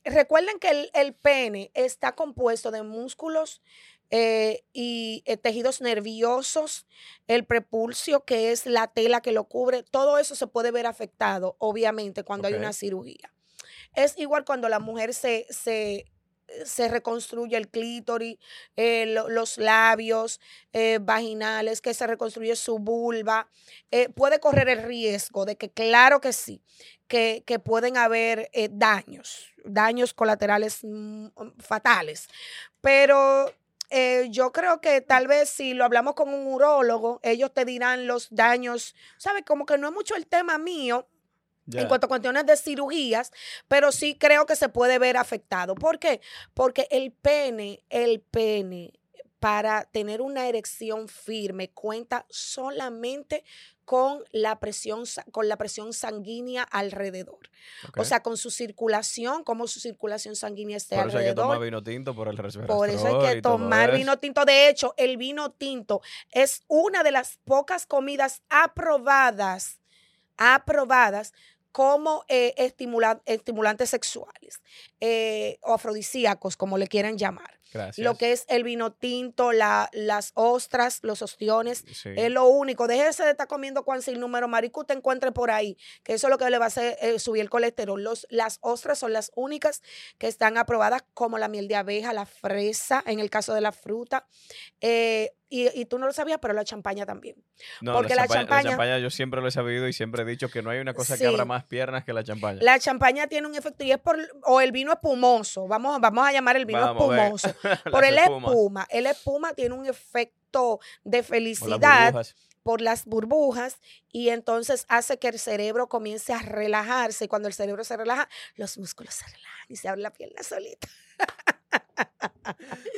recuerden que el, el pene está compuesto de músculos eh, y eh, tejidos nerviosos, el prepulsio, que es la tela que lo cubre, todo eso se puede ver afectado, obviamente, cuando hay una cirugía. Es igual cuando la mujer se, se, se reconstruye el clítoris, eh, lo- los labios eh, vaginales, que se reconstruye su vulva. eh, puede correr el riesgo de que, claro que sí, que, que pueden haber daños, daños colaterales mm, fatales. Pero eh, yo creo que tal vez si lo hablamos con un urólogo, ellos te dirán los daños, ¿sabes? Como que no es mucho el tema mío, En cuanto a cuestiones de cirugías, pero sí creo que se puede ver afectado. ¿Por qué? Porque el pene, el pene, para tener una erección firme, cuenta solamente con la presión, con la presión sanguínea alrededor. O sea, con su circulación, como su circulación sanguínea esté por eso hay que alrededor. tomar vino tinto por el. Por eso hay que tomar eso. vino tinto. De hecho, el vino tinto es una de las pocas comidas aprobadas, aprobadas como eh, estimula- estimulantes sexuales eh, o afrodisíacos, como le quieran llamar. Gracias. Lo que es el vino tinto, la- las ostras, los ostiones, Sí. es lo único. Déjese de estar comiendo cuan sin número marico te encuentre por ahí, que eso es lo que le va a hacer eh, subir el colesterol. Los, las ostras son las únicas que están aprobadas como la miel de abeja, la fresa, en el caso de la fruta. eh, y, y tú no lo sabías, pero la champaña también. No, porque la champaña- champaña yo siempre lo he sabido y siempre he dicho que no hay una cosa que abra más piernas que la champaña. La champaña tiene un efecto y es por, o el vino espumoso, vamos, vamos a llamar el vino Vamos espumoso, *laughs* por el espumas, espuma. El espuma tiene un efecto de felicidad. por las burbujas y entonces hace que el cerebro comience a relajarse y cuando el cerebro se relaja, los músculos se relajan y se abre la pierna solita. *laughs*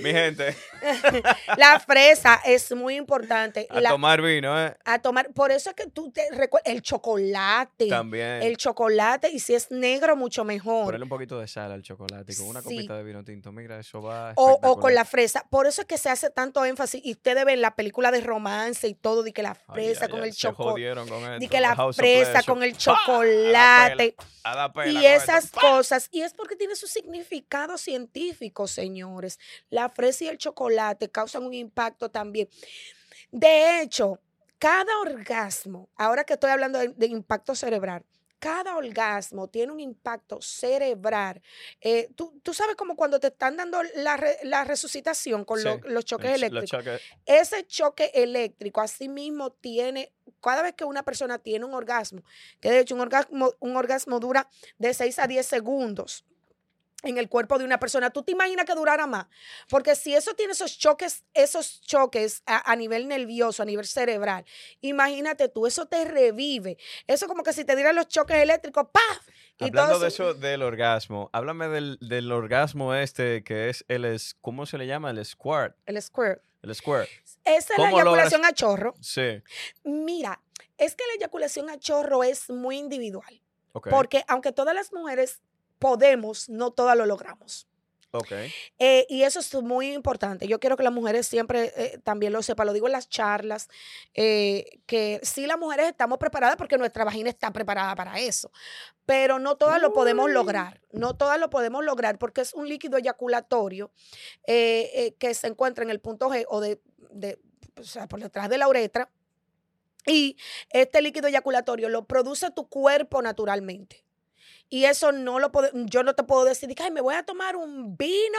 Mi gente, *laughs* La fresa es muy importante. a La- tomar vino, ¿eh? a tomar, por eso es que tú te recuerdas, el chocolate, También. el chocolate y si es negro mucho mejor. Ponerle un poquito de sal al chocolate con una Sí. copita de vino tinto. Mira, eso va. O, o con la fresa. Por eso es que se hace tanto énfasis. Y ustedes ven la película de romance y todo, de que la fresa ay, con el se chocolate. De que la House fresa con el chocolate. A la pela Y esas cosas, y es porque tiene su significado científico, señores. La fresa y el chocolate causan un impacto también. De hecho, cada orgasmo, ahora que estoy hablando de, de impacto cerebral, cada orgasmo tiene un impacto cerebral. Eh, ¿tú, tú sabes como cuando te están dando la, re- la resucitación con Sí, lo- los choques El ch- eléctricos. Los. Ese choque eléctrico asimismo tiene, cada vez que una persona tiene un orgasmo, que de hecho un orgasmo, un orgasmo dura de 6 a 10 segundos en el cuerpo de una persona, ¿tú te imaginas que durara más? Porque si eso tiene esos choques, esos choques a, a nivel nervioso, a nivel cerebral, imagínate tú, eso te revive. Eso como que si te dieran los choques eléctricos, ¡paf! Y Hablando todo de eso del orgasmo, háblame del, del orgasmo este que es el, es, ¿cómo se le llama? El squirt. El squirt. El squirt. Esa es la ¿Cómo logras- eyaculación a chorro. Sí. Mira, es que la eyaculación a chorro es muy individual. Porque aunque todas las mujeres podemos, no todas lo logramos. Ok. Eh, y eso es muy importante. Yo quiero que las mujeres siempre eh, también lo sepan. Lo digo en las charlas, eh, que sí las mujeres estamos preparadas porque nuestra vagina está preparada para eso. Pero no todas lo podemos lograr. No todas lo podemos lograr porque es un líquido eyaculatorio eh, que se encuentra en el punto G o de, de- o sea, por detrás de la uretra. Y este líquido eyaculatorio lo produce tu cuerpo naturalmente. Y eso no lo puedo, yo no te puedo decir, que, "Ay, me voy a tomar un vino,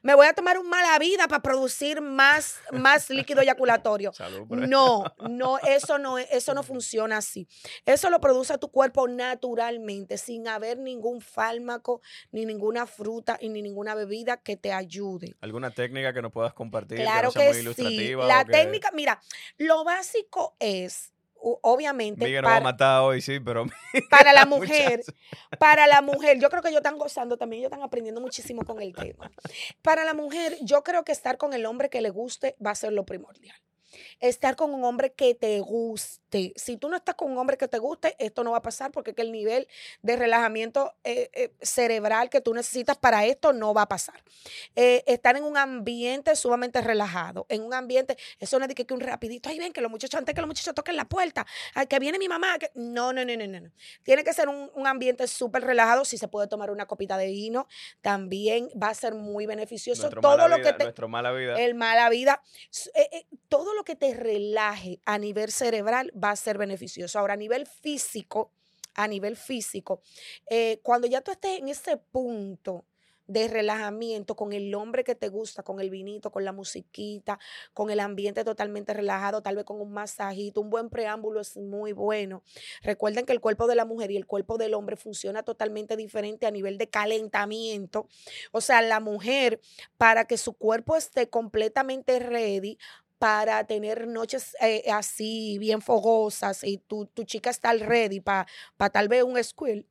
me voy a tomar un mala vida para producir más, más líquido eyaculatorio. Salud. por eso. No, no, eso no, es- *laughs* eso no funciona así. Eso lo produce tu cuerpo naturalmente, sin haber ningún fármaco, ni ninguna fruta, y ni ninguna bebida que te ayude. ¿Alguna técnica que nos puedas compartir? Claro que, no sea que muy sí. La que técnica, mira, lo básico es, obviamente, Miguel nos va a para, matar hoy, sí, pero. *laughs* para la mujer, para la mujer, yo creo que ellos están gozando también, ellos están aprendiendo muchísimo con el tema. Para la mujer, yo creo que estar con el hombre que le guste va a ser lo primordial. Estar con un hombre que te guste. Si tú no estás con un hombre que te guste, esto no va a pasar porque es que el nivel de relajamiento eh, eh, cerebral que tú necesitas para esto no va a pasar. Eh, estar en un ambiente sumamente relajado, en un ambiente, eso no es de que, un rapidito, ahí ven que los muchachos, antes que los muchachos toquen la puerta, que viene mi mamá, que... no, no, no, no, no. Tiene que ser un, un ambiente súper relajado, si se puede tomar una copita de vino, también va a ser muy beneficioso. todo lo que te... Nuestro mala vida. El mala vida. todo lo que te relaje a nivel cerebral va a ser beneficioso. Ahora, a nivel físico, a nivel físico, eh, cuando ya tú estés en ese punto de relajamiento con el hombre que te gusta, con el vinito, con la musiquita, con el ambiente totalmente relajado, tal vez con un masajito, un buen preámbulo es muy bueno. Recuerden que el cuerpo de la mujer y el cuerpo del hombre funciona totalmente diferente a nivel de calentamiento. O sea, la mujer, para que su cuerpo esté completamente ready, para tener noches eh, así bien fogosas y tu, tu chica está ready para tal vez un squill,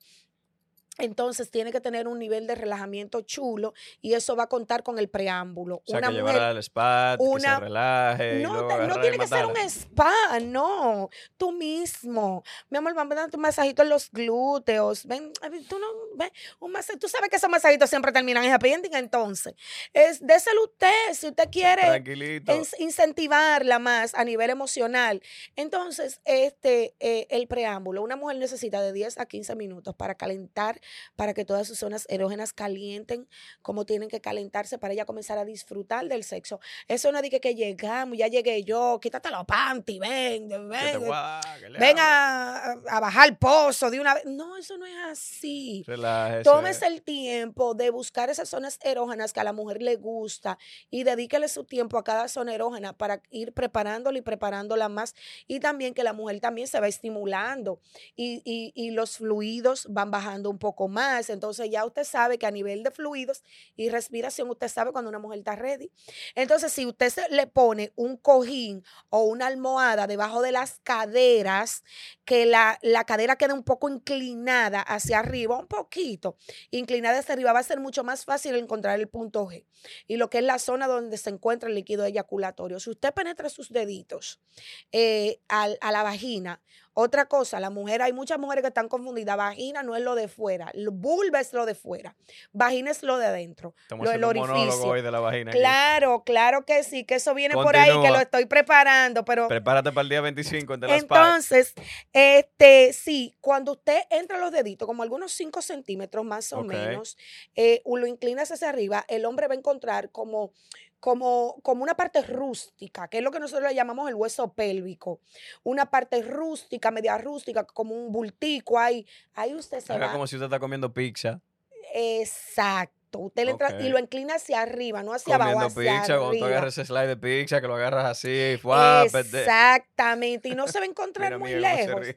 entonces tiene que tener un nivel de relajamiento chulo y eso va a contar con el preámbulo. O sea, una que mujer, al spa, una, que se relaje. No, y no tiene que ser un spa, no. Tú mismo. Mi amor, vamos a darte un masajito en los glúteos. Ven, tú no, ven, un masajito. Tú sabes que esos masajitos siempre terminan en happy ending, entonces. Es, déselo usted, si usted quiere incentivarla más a nivel emocional. Entonces, este, eh, el preámbulo. Una mujer necesita de 10 a 15 minutos para calentar para que todas sus zonas erógenas calienten como tienen que calentarse para ella comenzar a disfrutar del sexo. Eso no es de que, llegamos, ya llegué yo, quítate los panty, ven, ven, ven a, bajar el pozo de una vez. No, eso no es así. Tómese el tiempo de buscar esas zonas erógenas que a la mujer le gusta y dedíquele su tiempo a cada zona erógena para ir preparándola y preparándola más. Y también que la mujer también se va estimulando y, y los fluidos van bajando un poco más. Entonces ya usted sabe que a nivel de fluidos y respiración, usted sabe cuando una mujer está ready. Entonces, si usted se le pone un cojín o una almohada debajo de las caderas, que la, la cadera quede un poco inclinada hacia arriba, un poquito inclinada hacia arriba, va a ser mucho más fácil encontrar el punto G. Y lo que es la zona donde se encuentra el líquido eyaculatorio. Si usted penetra sus deditos eh, a la vagina, otra cosa, la mujer, hay muchas mujeres que están confundidas. Vagina no es lo de fuera, vulva es lo de fuera, vagina es lo de adentro, lo del orificio. de la vagina claro, claro que sí, que eso viene por ahí, que lo estoy preparando, pero... Prepárate para el día 25 de Entonces, este, sí, cuando usted entra los deditos, como algunos 5 centímetros más o menos, eh, lo inclinas hacia arriba, el hombre va a encontrar como como, como una parte rústica, que es lo que nosotros le llamamos el hueso pélvico. Una parte rústica, media rústica, como un bultico ahí. Ahí usted se va. como si usted está comiendo pizza. Exacto. Usted le entra y lo inclina hacia arriba, no hacia abajo. Hacia pizza, arriba. cuando tú agarras ese slide de pizza, que lo agarras así. Exactamente. Y *laughs* no se va a encontrar muy lejos.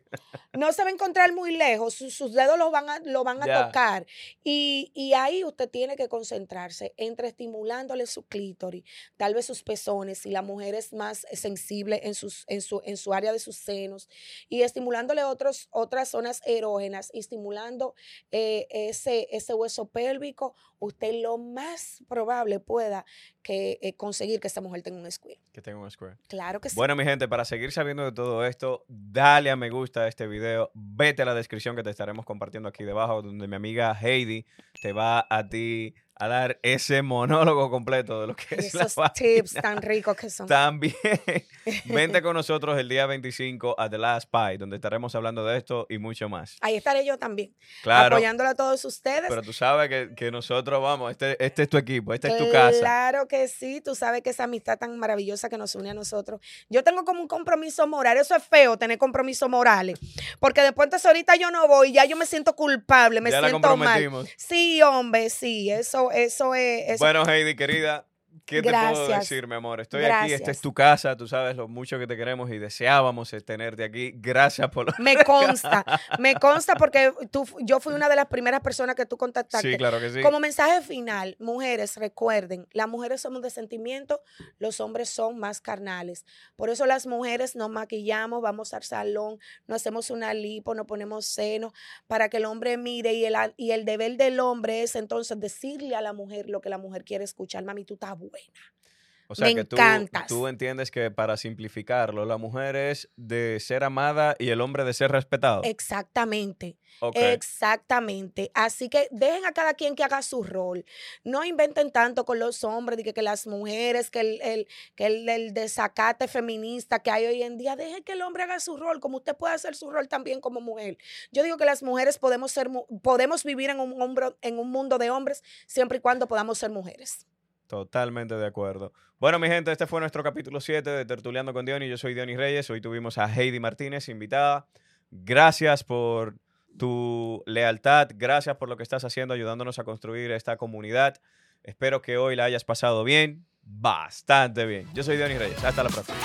No se va a encontrar muy lejos. Sus, dedos lo van a, lo van a tocar. Y, y, ahí usted tiene que concentrarse entre estimulándole su clítoris, tal vez sus pezones, si la mujer es más sensible en, sus, en, su, en su área de sus senos, y estimulándole otros, otras zonas erógenas, estimulando eh, ese, ese hueso pélvico usted lo más probable pueda que, eh, conseguir que esta mujer tenga un square. Que tenga un square. Claro que sí. Bueno, mi gente, para seguir sabiendo de todo esto, dale a me gusta a este video, vete a la descripción que te estaremos compartiendo aquí debajo, donde mi amiga Heidi te va a ti a dar ese monólogo completo de lo que es Esos *laughs* tips tan ricos que son. También *laughs* vente con nosotros el día 25 a The Last Pie, donde estaremos hablando de esto y mucho más. Ahí estaré yo también, claro, apoyándola a todos ustedes. Pero tú sabes que, que nosotros vamos, este, este es tu equipo, esta es tu casa. Claro que sí, tú sabes que esa amistad tan maravillosa que nos une a nosotros. Yo tengo como un compromiso moral, eso es feo tener compromisos morales, porque después entonces ahorita yo no voy, ya yo me siento culpable, me siento mal. Sí, hombre, sí, eso eso, es... Bueno, Heidi, querida, ¿Qué te puedo decir, mi amor? Estoy aquí, esta es tu casa, tú sabes lo mucho que te queremos y deseábamos tenerte aquí. Gracias por lo Me *laughs* consta, me consta porque tú, yo fui una de las primeras personas que tú contactaste. Sí, claro que sí. Como mensaje final, mujeres, recuerden, las mujeres somos de sentimiento, los hombres son más carnales. Por eso las mujeres nos maquillamos, vamos al salón, nos hacemos una lipo, nos ponemos seno, para que el hombre mire y el, y el deber del hombre es entonces decirle a la mujer lo que la mujer quiere escuchar. Mami, tú estás buena O sea Me que tú, tú entiendes que para simplificarlo, la mujer es de ser amada y el hombre de ser respetado. Exactamente. Exactamente. Así que dejen a cada quien que haga su rol. No inventen tanto con los hombres, que, que las mujeres, que el, el- que el, el desacate feminista que hay hoy en día. Dejen que el hombre haga su rol, como usted puede hacer su rol también como mujer. Yo digo que las mujeres podemos ser, podemos vivir en un, hombro- en un mundo de hombres siempre y cuando podamos ser mujeres. Totalmente de acuerdo. Bueno, mi gente, este fue nuestro capítulo 7 de Tertuleando con Diony. Yo soy Diony Reyes. Hoy tuvimos a Heidi Martínez, invitada. Gracias por tu lealtad. Gracias por lo que estás haciendo, ayudándonos a construir esta comunidad. Espero que hoy la hayas pasado bien. Bastante bien. Yo soy Diony Reyes. Hasta la próxima.